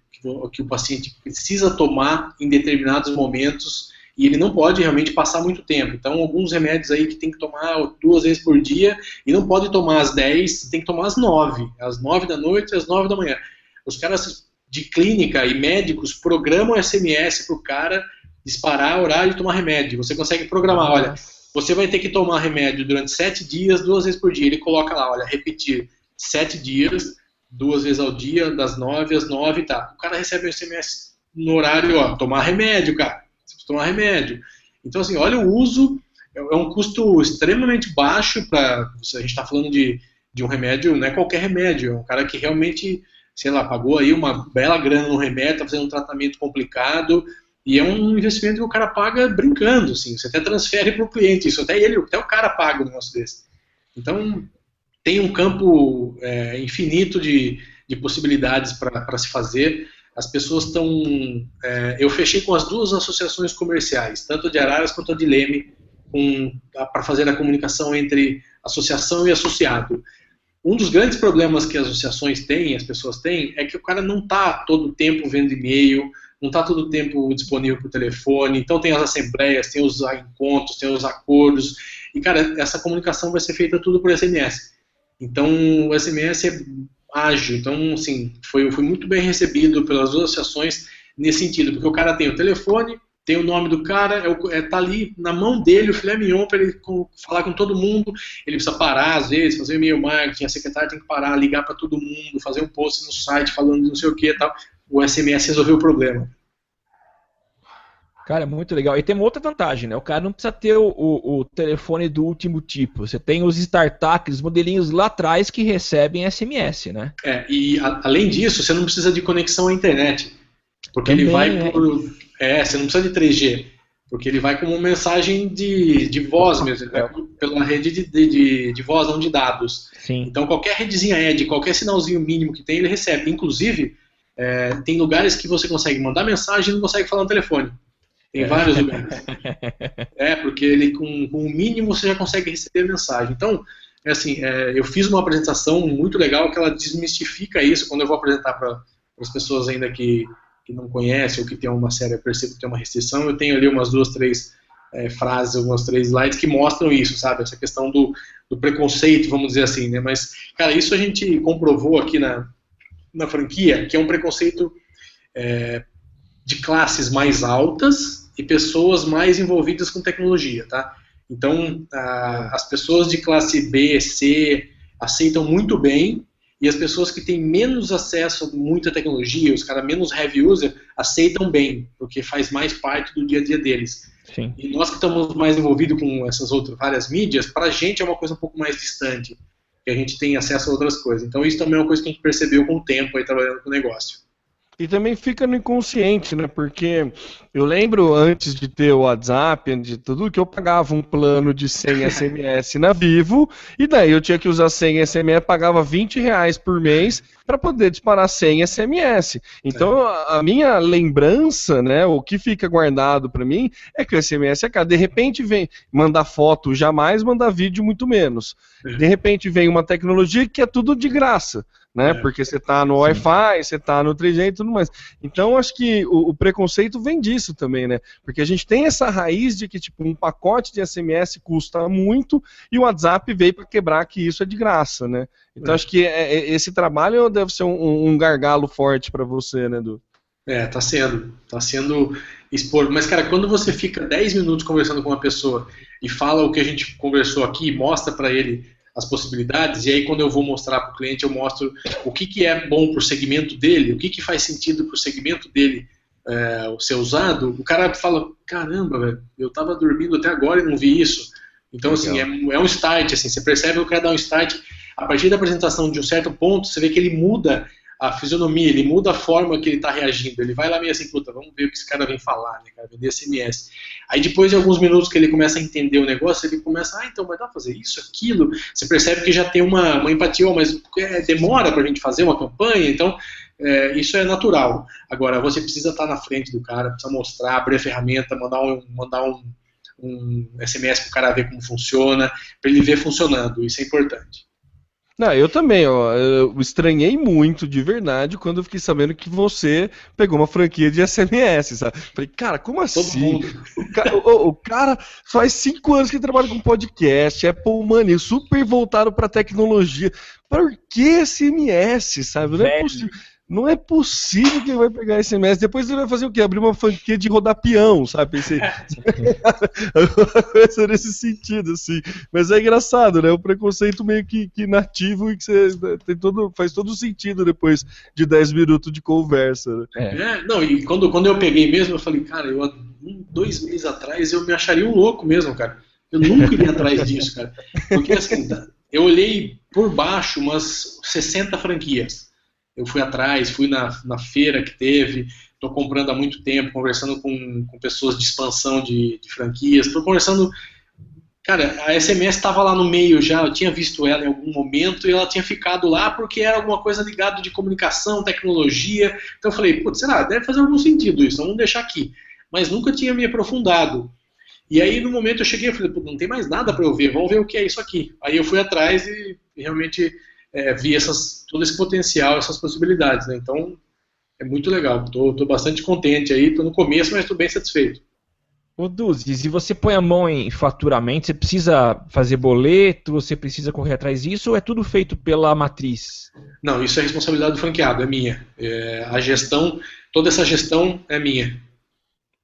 Speaker 5: que o paciente precisa tomar em determinados momentos e ele não pode realmente passar muito tempo. Então, alguns remédios aí que tem que tomar duas vezes por dia e não pode tomar às 10, tem que tomar às 9, às 9 da noite e às 9 da manhã. Os caras de clínica e médicos programam SMS para o cara disparar horário de tomar remédio. Você consegue programar, olha, você vai ter que tomar remédio durante sete dias, duas vezes por dia. Ele coloca lá, olha, repetir sete dias, duas vezes ao dia, das nove às nove, tá. O cara recebe um SMS no horário, ó, tomar remédio, cara. Você precisa tomar remédio. Então, assim, olha o uso, é é um custo extremamente baixo para. A gente está falando de, de um remédio, não é qualquer remédio, é um cara que realmente, sei lá, pagou aí uma bela grana no remédio, está fazendo um tratamento complicado, e é um investimento que o cara paga brincando, assim, você até transfere para o cliente, isso até ele, até o cara paga um negócio desse. Então, tem um campo é, infinito de, de possibilidades para se fazer. As pessoas estão. é, eu fechei com as duas associações comerciais, tanto de Araras quanto de Leme, para fazer a comunicação entre associação e associado. Um dos grandes problemas que as associações têm, as pessoas têm, é que o cara não está todo o tempo vendo e-mail, não está todo o tempo disponível por telefone, então tem as assembleias, tem os encontros, tem os acordos, e cara, essa comunicação vai ser feita tudo por SMS. Então o SMS é ágil, então assim, foi, foi muito bem recebido pelas duas associações nesse sentido, porque o cara tem o telefone, tem o nome do cara, é, é, tá ali na mão dele o filé mignon para ele com- falar com todo mundo. Ele precisa parar, às vezes, fazer e-mail marketing, a secretária tem que parar, ligar para todo mundo, fazer um post no site falando de não sei o que e tal. O SMS resolveu o problema.
Speaker 3: Cara, muito legal. E tem uma outra vantagem, né? O cara não precisa ter o, o- o telefone do último tipo. Você tem os startups, os modelinhos lá atrás que recebem SMS, né?
Speaker 5: É, e a- além disso, você não precisa de conexão à internet. Porque ele
Speaker 3: Também,
Speaker 5: vai
Speaker 3: é.
Speaker 5: por. É, você não precisa de 3G. Porque ele vai como mensagem de, de voz mesmo, ele vai pela rede de, de, de, de voz, não de dados.
Speaker 3: Sim.
Speaker 5: Então, qualquer redezinha ED, qualquer sinalzinho mínimo que tem, ele recebe. Inclusive, é, tem lugares que você consegue mandar mensagem e não consegue falar no telefone. Tem vários lugares. É, porque ele com, com o mínimo você já consegue receber a mensagem. Então, é assim, é, eu fiz uma apresentação muito legal que ela desmistifica isso quando eu vou apresentar para as pessoas ainda que, que não conhecem ou que tem uma séria, percebo que tem uma restrição. Eu tenho ali umas duas, três é, frases, algumas três slides que mostram isso, sabe? Essa questão do, do preconceito, vamos dizer assim, né? Mas, cara, isso a gente comprovou aqui na, na franquia, que é um preconceito é, de classes mais altas e pessoas mais envolvidas com tecnologia, tá? Então, a, as pessoas de classe B, C aceitam muito bem e as pessoas que têm menos acesso a muita tecnologia, os caras menos heavy user, aceitam bem, porque faz mais parte do dia a dia deles.
Speaker 3: Sim.
Speaker 5: E nós que estamos mais envolvidos com essas outras várias mídias, para a gente é uma coisa um pouco mais distante, que a gente tem acesso a outras coisas. Então isso também é uma coisa que a gente percebeu com o tempo aí trabalhando com o negócio.
Speaker 4: E também fica no inconsciente, né? Porque eu lembro antes de ter o WhatsApp, antes de tudo, que eu pagava um plano de 100 SMS na Vivo, e daí eu tinha que usar 100 SMS, pagava 20 reais por mês, para poder disparar 100 SMS. Então, a, a minha lembrança, né, o que fica guardado para mim é que o SMS é caro. De repente vem mandar foto jamais, mandar vídeo muito menos. De repente vem uma tecnologia que é tudo de graça né? É. Porque você está no Wi-Fi, você está no 3G e tudo mais. Então, acho que o, o, preconceito vem disso também, né? Porque a gente tem essa raiz de que, tipo, um pacote de SMS custa muito e o WhatsApp veio para quebrar que isso é de graça, né? Então, é. acho que é, é, esse trabalho deve ser um, um gargalo forte para você, né, Edu?
Speaker 5: É, tá sendo. Tá sendo expor. Mas, cara, quando você fica 10 minutos conversando com uma pessoa e fala o que a gente conversou aqui, mostra para ele as possibilidades, e aí quando eu vou mostrar para o cliente, eu mostro o que, que é bom para o segmento dele, o que, que faz sentido para o segmento dele é, ser usado, o cara fala, caramba, velho, eu estava dormindo até agora e não vi isso. Então, assim, é, é, um start, assim, você percebe que o cara dá um start, a partir da apresentação de um certo ponto, você vê que ele muda a fisionomia, ele muda a forma que ele está reagindo. Ele vai lá meio assim, puta, vamos ver o que esse cara vem falar, né, cara, vender SMS. Aí depois de alguns minutos que ele começa a entender o negócio, ele começa, ah, então, mas dá pra fazer isso, aquilo. Você percebe que já tem uma, uma empatia, oh, mas é, demora pra gente fazer uma campanha, então é, isso é natural. Agora, você precisa estar na frente do cara, precisa mostrar, abrir a ferramenta, mandar um, mandar um, um SMS para o cara ver como funciona, para ele ver funcionando, isso é importante.
Speaker 4: Não, eu também, ó. Eu estranhei muito de verdade quando eu fiquei sabendo que você pegou uma franquia de SMS, sabe? Falei, cara, como assim? O cara, o, o cara, faz cinco anos que trabalha com podcast, Apple Money, super voltado pra tecnologia. Por que SMS, sabe? Não é possível. Não é possível que ele vai pegar esse MS. Depois ele vai fazer o quê? Abrir uma franquia de rodar peão, sabe? Pensei. coisa nesse sentido, assim. Mas é engraçado, né? O preconceito meio que, que nativo e que você tem todo, faz todo sentido depois de 10 minutos de conversa. Né?
Speaker 5: É. é. não, e quando, quando eu peguei mesmo, eu falei, cara, eu, um, dois meses atrás eu me acharia um louco mesmo, cara. Eu nunca iria atrás disso, cara. Porque assim, eu olhei por baixo umas 60 franquias eu fui atrás, fui na, na feira que teve, estou comprando há muito tempo, conversando com, com pessoas de expansão de, de franquias, estou conversando. Cara, a SMS estava lá no meio já, eu tinha visto ela em algum momento e ela tinha ficado lá porque era alguma coisa ligada de comunicação, tecnologia. Então eu falei, putz, será? Deve fazer algum sentido isso, vamos deixar aqui. Mas nunca tinha me aprofundado. E aí no momento eu cheguei e falei, não tem mais nada para eu ver, vamos ver o que é isso aqui. Aí eu fui atrás e realmente é, vi essas, todo esse potencial, essas possibilidades. Né? Então, é muito legal. Estou bastante contente aí, estou no começo, mas estou bem satisfeito.
Speaker 3: Ô Duzzi, se você põe a mão em faturamento, você precisa fazer boleto, você precisa correr atrás disso ou é tudo feito pela matriz?
Speaker 5: Não, isso é responsabilidade do franqueado, é minha. É, a gestão, toda essa gestão é minha.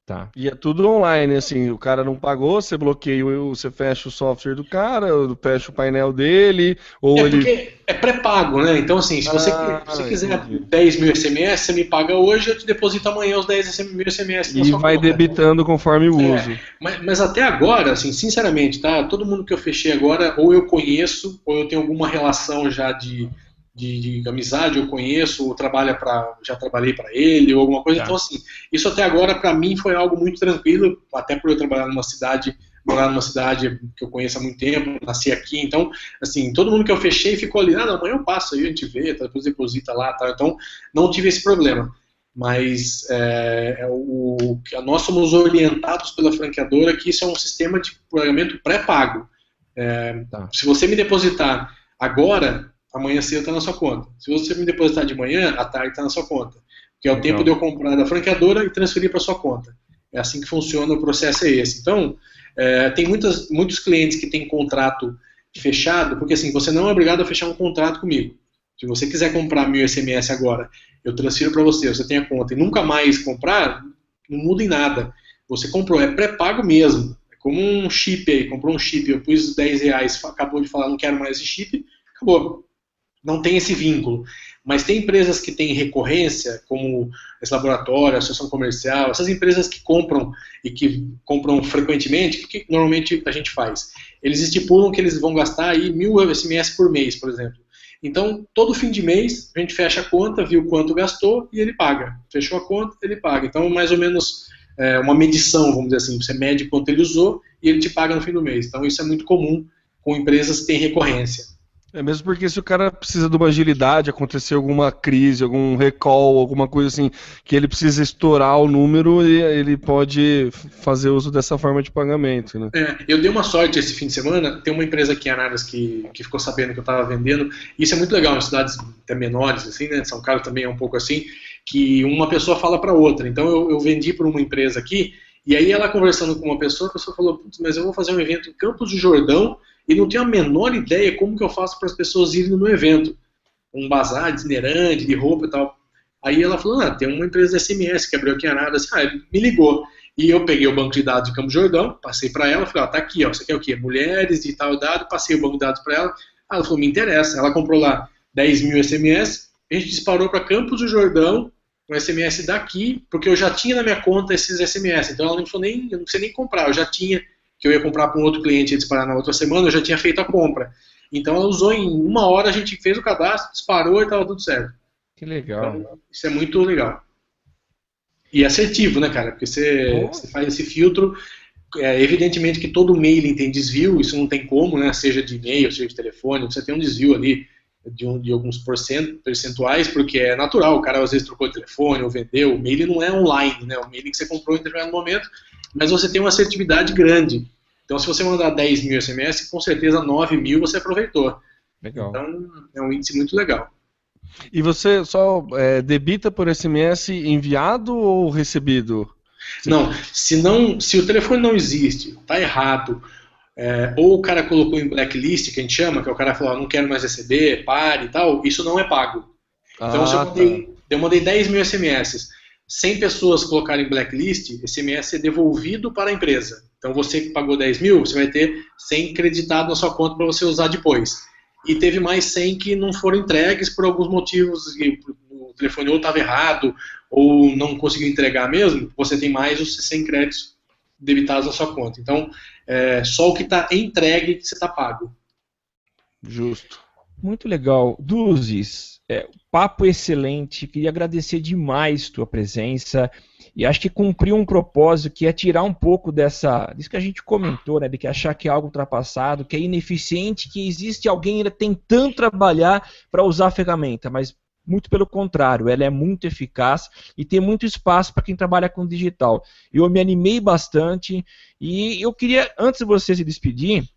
Speaker 4: Tá. E é tudo online, assim, o cara não pagou, você bloqueia, você fecha o software do cara, fecha o painel dele, ou
Speaker 5: é
Speaker 4: ele.
Speaker 5: Porque é pré-pago, né? Então, assim, se você, ah, se você quiser entendi. 10 mil SMS, você me paga hoje, eu te deposito amanhã os 10 mil SMS.
Speaker 4: E vai conta. debitando conforme o é, uso.
Speaker 5: Mas, mas, até agora, assim, sinceramente, tá? Todo mundo que eu fechei agora, ou eu conheço, ou eu tenho alguma relação já de de, de, amizade eu conheço, ou trabalha para já trabalhei para ele, ou alguma coisa. Tá. Então, assim, isso até agora para mim foi algo muito tranquilo, até por eu trabalhar numa cidade, morar numa cidade que eu conheço há muito tempo, nasci aqui. Então, assim, todo mundo que eu fechei ficou ali, ah, não, amanhã eu passo aí, a gente vê, tá, depois deposita lá, tá. Então, não tive esse problema. Mas é, é o, nós somos orientados pela franqueadora que isso é um sistema de pagamento pré-pago. É, tá. Se você me depositar agora, amanhã cedo está na sua conta. Se você me depositar de manhã, à tarde está na sua conta. Que é o Legal. tempo de eu comprar da franqueadora e transferir para sua conta. É assim que funciona, o processo é esse. Então, é, tem muitas, muitos clientes que têm contrato fechado, porque assim, você não é obrigado a fechar um contrato comigo. Se você quiser comprar mil SMS agora, eu transfiro para você, você tem a conta e nunca mais comprar, não muda em nada. Você comprou, é pré-pago mesmo. É como um chip aí, comprou um chip, eu pus 10 reais, acabou de falar, não quero mais esse chip, acabou não tem esse vínculo. Mas tem empresas que têm recorrência, como esse laboratório, associação comercial, essas empresas que compram e que compram frequentemente, o que normalmente a gente faz? Eles estipulam que eles vão gastar aí mil SMS por mês, por exemplo. Então, todo fim de mês, a gente fecha a conta, viu quanto gastou e ele paga. Fechou a conta, ele paga. Então, mais ou menos é, uma medição, vamos dizer assim. Você mede quanto ele usou e ele te paga no fim do mês. Então, isso é muito comum com empresas que têm recorrência.
Speaker 4: É mesmo porque se o cara precisa de uma agilidade, acontecer alguma crise, algum recall, alguma coisa assim, que ele precisa estourar o número, ele pode fazer uso dessa forma de pagamento. Né?
Speaker 5: É, eu dei uma sorte esse fim de semana, tem uma empresa aqui em Araras que, que ficou sabendo que eu estava vendendo, isso é muito legal em cidades até menores, assim, né? São Carlos também é um pouco assim, que uma pessoa fala para outra. Então eu, eu vendi para uma empresa aqui, e aí ela conversando com uma pessoa, a pessoa falou, mas eu vou fazer um evento em Campos do Jordão, e não tenho a menor ideia como que eu faço para as pessoas irem no meu evento. Um bazar de itinerante, de roupa e tal. Aí ela falou, ah, tem uma empresa de SMS que abriu aqui em Arada, assim, ah, me ligou. E eu peguei o banco de dados de Campo Jordão, passei para ela, falei, ó, tá aqui, ó, você quer o quê? Mulheres de tal dado, passei o banco de dados para ela. Ah, ela falou, me interessa. Ela comprou lá 10 mil SMS, a gente disparou para Campos do Jordão, um SMS daqui, porque eu já tinha na minha conta esses SMS, então ela não falou nem, eu não sei nem comprar, eu já tinha que eu ia comprar para um outro cliente e disparar na outra semana, eu já tinha feito a compra. Então ela usou em uma hora, a gente fez o cadastro, disparou e estava tudo certo.
Speaker 3: Que legal.
Speaker 5: Então, isso é muito legal. E assertivo, né, cara? Porque você, você faz esse filtro. É, evidentemente que todo mailing tem desvio, isso não tem como, né? Seja de e-mail, seja de telefone, você tem um desvio ali de, um, de alguns percentuais, porque é natural, o cara às vezes trocou de telefone ou vendeu, o mailing não é online, né? O mailing que você comprou em determinado momento, mas você tem uma assertividade grande. Então, se você mandar 10 mil SMS, com certeza 9 mil você aproveitou.
Speaker 3: Legal.
Speaker 5: Então, é um índice muito legal.
Speaker 4: E você só é, debita por SMS enviado ou recebido?
Speaker 5: Não, se não, se o telefone não existe, está errado, é, ou o cara colocou em blacklist, que a gente chama, que é o cara falou, não quero mais receber, pare e tal, isso não é pago. Então, ah, se eu mandei, tá. eu mandei 10 mil SMS, 100 pessoas colocarem blacklist, esse SMS é devolvido para a empresa. Então você que pagou 10 mil, você vai ter 100 creditado na sua conta para você usar depois. E teve mais 100 que não foram entregues por alguns motivos, o telefone ou estava errado, ou não conseguiu entregar mesmo, você tem mais os 100 créditos debitados na sua conta. Então, é só o que está entregue que você está pago.
Speaker 4: Justo.
Speaker 3: Muito legal. Duzes, é, papo excelente. Queria agradecer demais tua presença. E acho que cumpriu um propósito que é tirar um pouco dessa. Disso que a gente comentou, né? De que achar que é algo ultrapassado, que é ineficiente, que existe alguém ainda tentando trabalhar para usar a ferramenta, mas muito pelo contrário, ela é muito eficaz e tem muito espaço para quem trabalha com digital. Eu me animei bastante e eu queria, antes de você se despedir,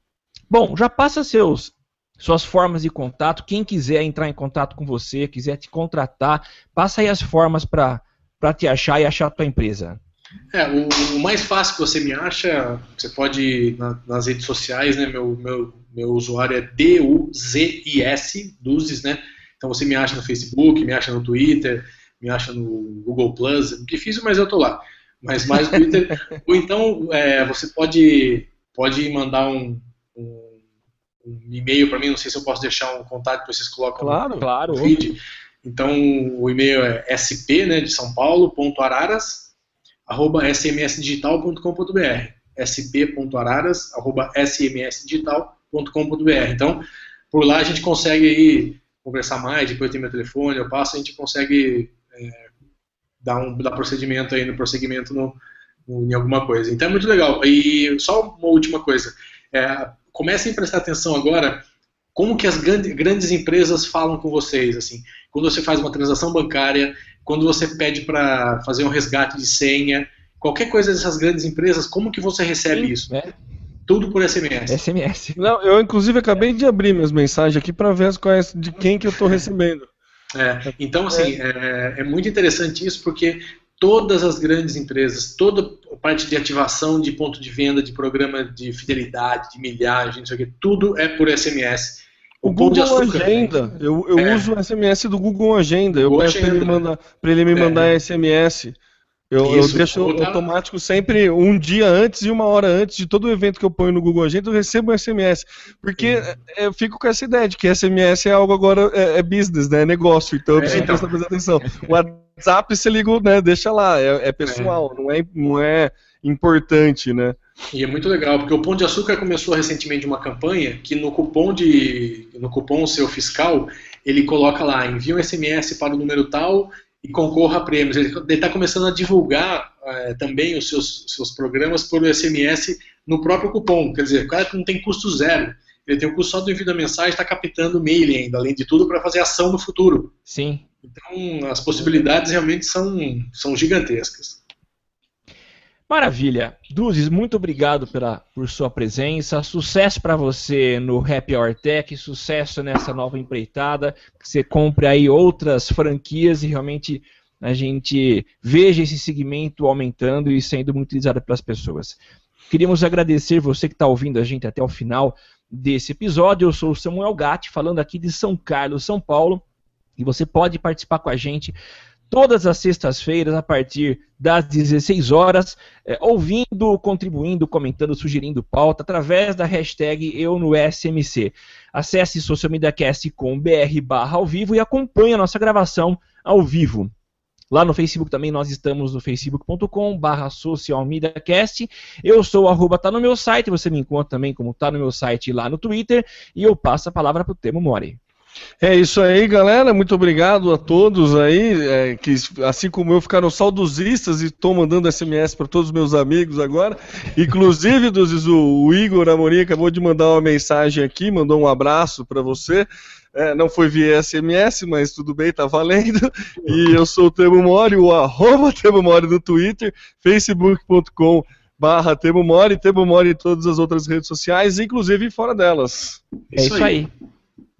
Speaker 3: bom, já passa seus suas formas de contato. Quem quiser entrar em contato com você, quiser te contratar, passa aí as formas para te achar e achar a tua empresa.
Speaker 5: É, o, o, mais fácil que você me acha, você pode na, nas redes sociais, né? Meu, meu, meu usuário é D-U-Z-I-S, Duzes, né? Então você me acha no Facebook, me acha no Twitter, me acha no Google Plus, difícil, mas eu tô lá. Mas mais no Twitter. Ou então é, você pode, pode mandar um um e-mail para mim, não sei se eu posso deixar um contato que vocês colocam
Speaker 3: claro,
Speaker 5: no,
Speaker 3: claro.
Speaker 5: feed. Então, o e-mail é sp, né, de São Paulo, ponto araras, arroba smsdigital.com.br sp.araras, arroba smsdigital.com.br Então, por lá a gente consegue aí conversar mais, depois tem meu telefone, eu passo, a gente consegue é, dar um dar procedimento aí no prosseguimento no, no, em alguma coisa. Então é muito legal. E só uma última coisa. É, comecem a prestar atenção agora como que as grandes empresas falam com vocês, assim, quando você faz uma transação bancária, quando você pede para fazer um resgate de senha, qualquer coisa dessas grandes empresas, como que você recebe Sim, isso? É. Tudo por SMS.
Speaker 3: SMS.
Speaker 4: Não, eu inclusive acabei de abrir minhas mensagens aqui para ver quais, de quem que eu estou recebendo.
Speaker 5: É, então, assim, é. é, é muito interessante isso porque todas as grandes empresas, toda a parte de ativação de ponto de venda, de programa de fidelidade, de milhagem, não sei o que, tudo é por SMS.
Speaker 4: O, o Google açúcar, Agenda, eu, eu é. uso o SMS do Google Agenda, eu peço para ele, mandar, ele me mandar é. SMS. Eu, eu deixo automático sempre um dia antes e uma hora antes de todo o evento que eu ponho no Google Agenda, eu recebo um SMS. Porque uhum. eu fico com essa ideia de que SMS é algo agora, é, é business, né? É negócio, então eu é, preciso então. prestar atenção. O WhatsApp você liga, né? Deixa lá, é, é pessoal, é. não é, não é importante, né?
Speaker 5: E é muito legal, porque o Pão de Açúcar começou recentemente uma campanha que no cupom de no cupom seu fiscal, ele coloca lá, envia um SMS para o número tal e concorra a prêmios. Ele está começando a divulgar é, também os seus, seus programas por SMS no próprio cupom. Quer dizer, o cara não tem custo zero. ele tem o custo só do envio da mensagem, está captando mail ainda, além de tudo, para fazer ação no futuro.
Speaker 3: Sim.
Speaker 5: Então, as possibilidades realmente são, são gigantescas.
Speaker 3: Maravilha. Duzes, muito obrigado pela, por sua presença. Sucesso para você no Happy Hour Tech, sucesso nessa nova empreitada. Que você compre aí outras franquias e realmente a gente veja esse segmento aumentando e sendo muito utilizado pelas pessoas. Queríamos agradecer você que está ouvindo a gente até o final desse episódio. Eu sou o Samuel Gatti, falando aqui de São Carlos, São Paulo. E você pode participar com a gente todas as sextas-feiras a partir das 16 horas, é, ouvindo, contribuindo, comentando, sugerindo pauta através da hashtag Eu no SMC. Acesse socialmediacast.com.br barra ao vivo e acompanhe a nossa gravação ao vivo. Lá no Facebook também nós estamos no facebook.com barra socialmediacast. Eu sou arroba tá no meu site, você me encontra também como tá no meu site lá no Twitter. E eu passo a palavra para o Temo Mori.
Speaker 4: É isso aí, galera. Muito obrigado a todos aí, é, que assim como eu ficaram saudosistas e estou mandando SMS para todos os meus amigos agora. Inclusive, Duzes, o, o Igor Amorim acabou de mandar uma mensagem aqui, mandou um abraço para você. É, não foi via SMS, mas tudo bem, tá valendo. E eu sou o Temo Mori, o arroba Temo Mori no Twitter, facebook.com barra Temo Mori, Temo Mori em todas as outras redes sociais, inclusive fora delas.
Speaker 3: É isso aí.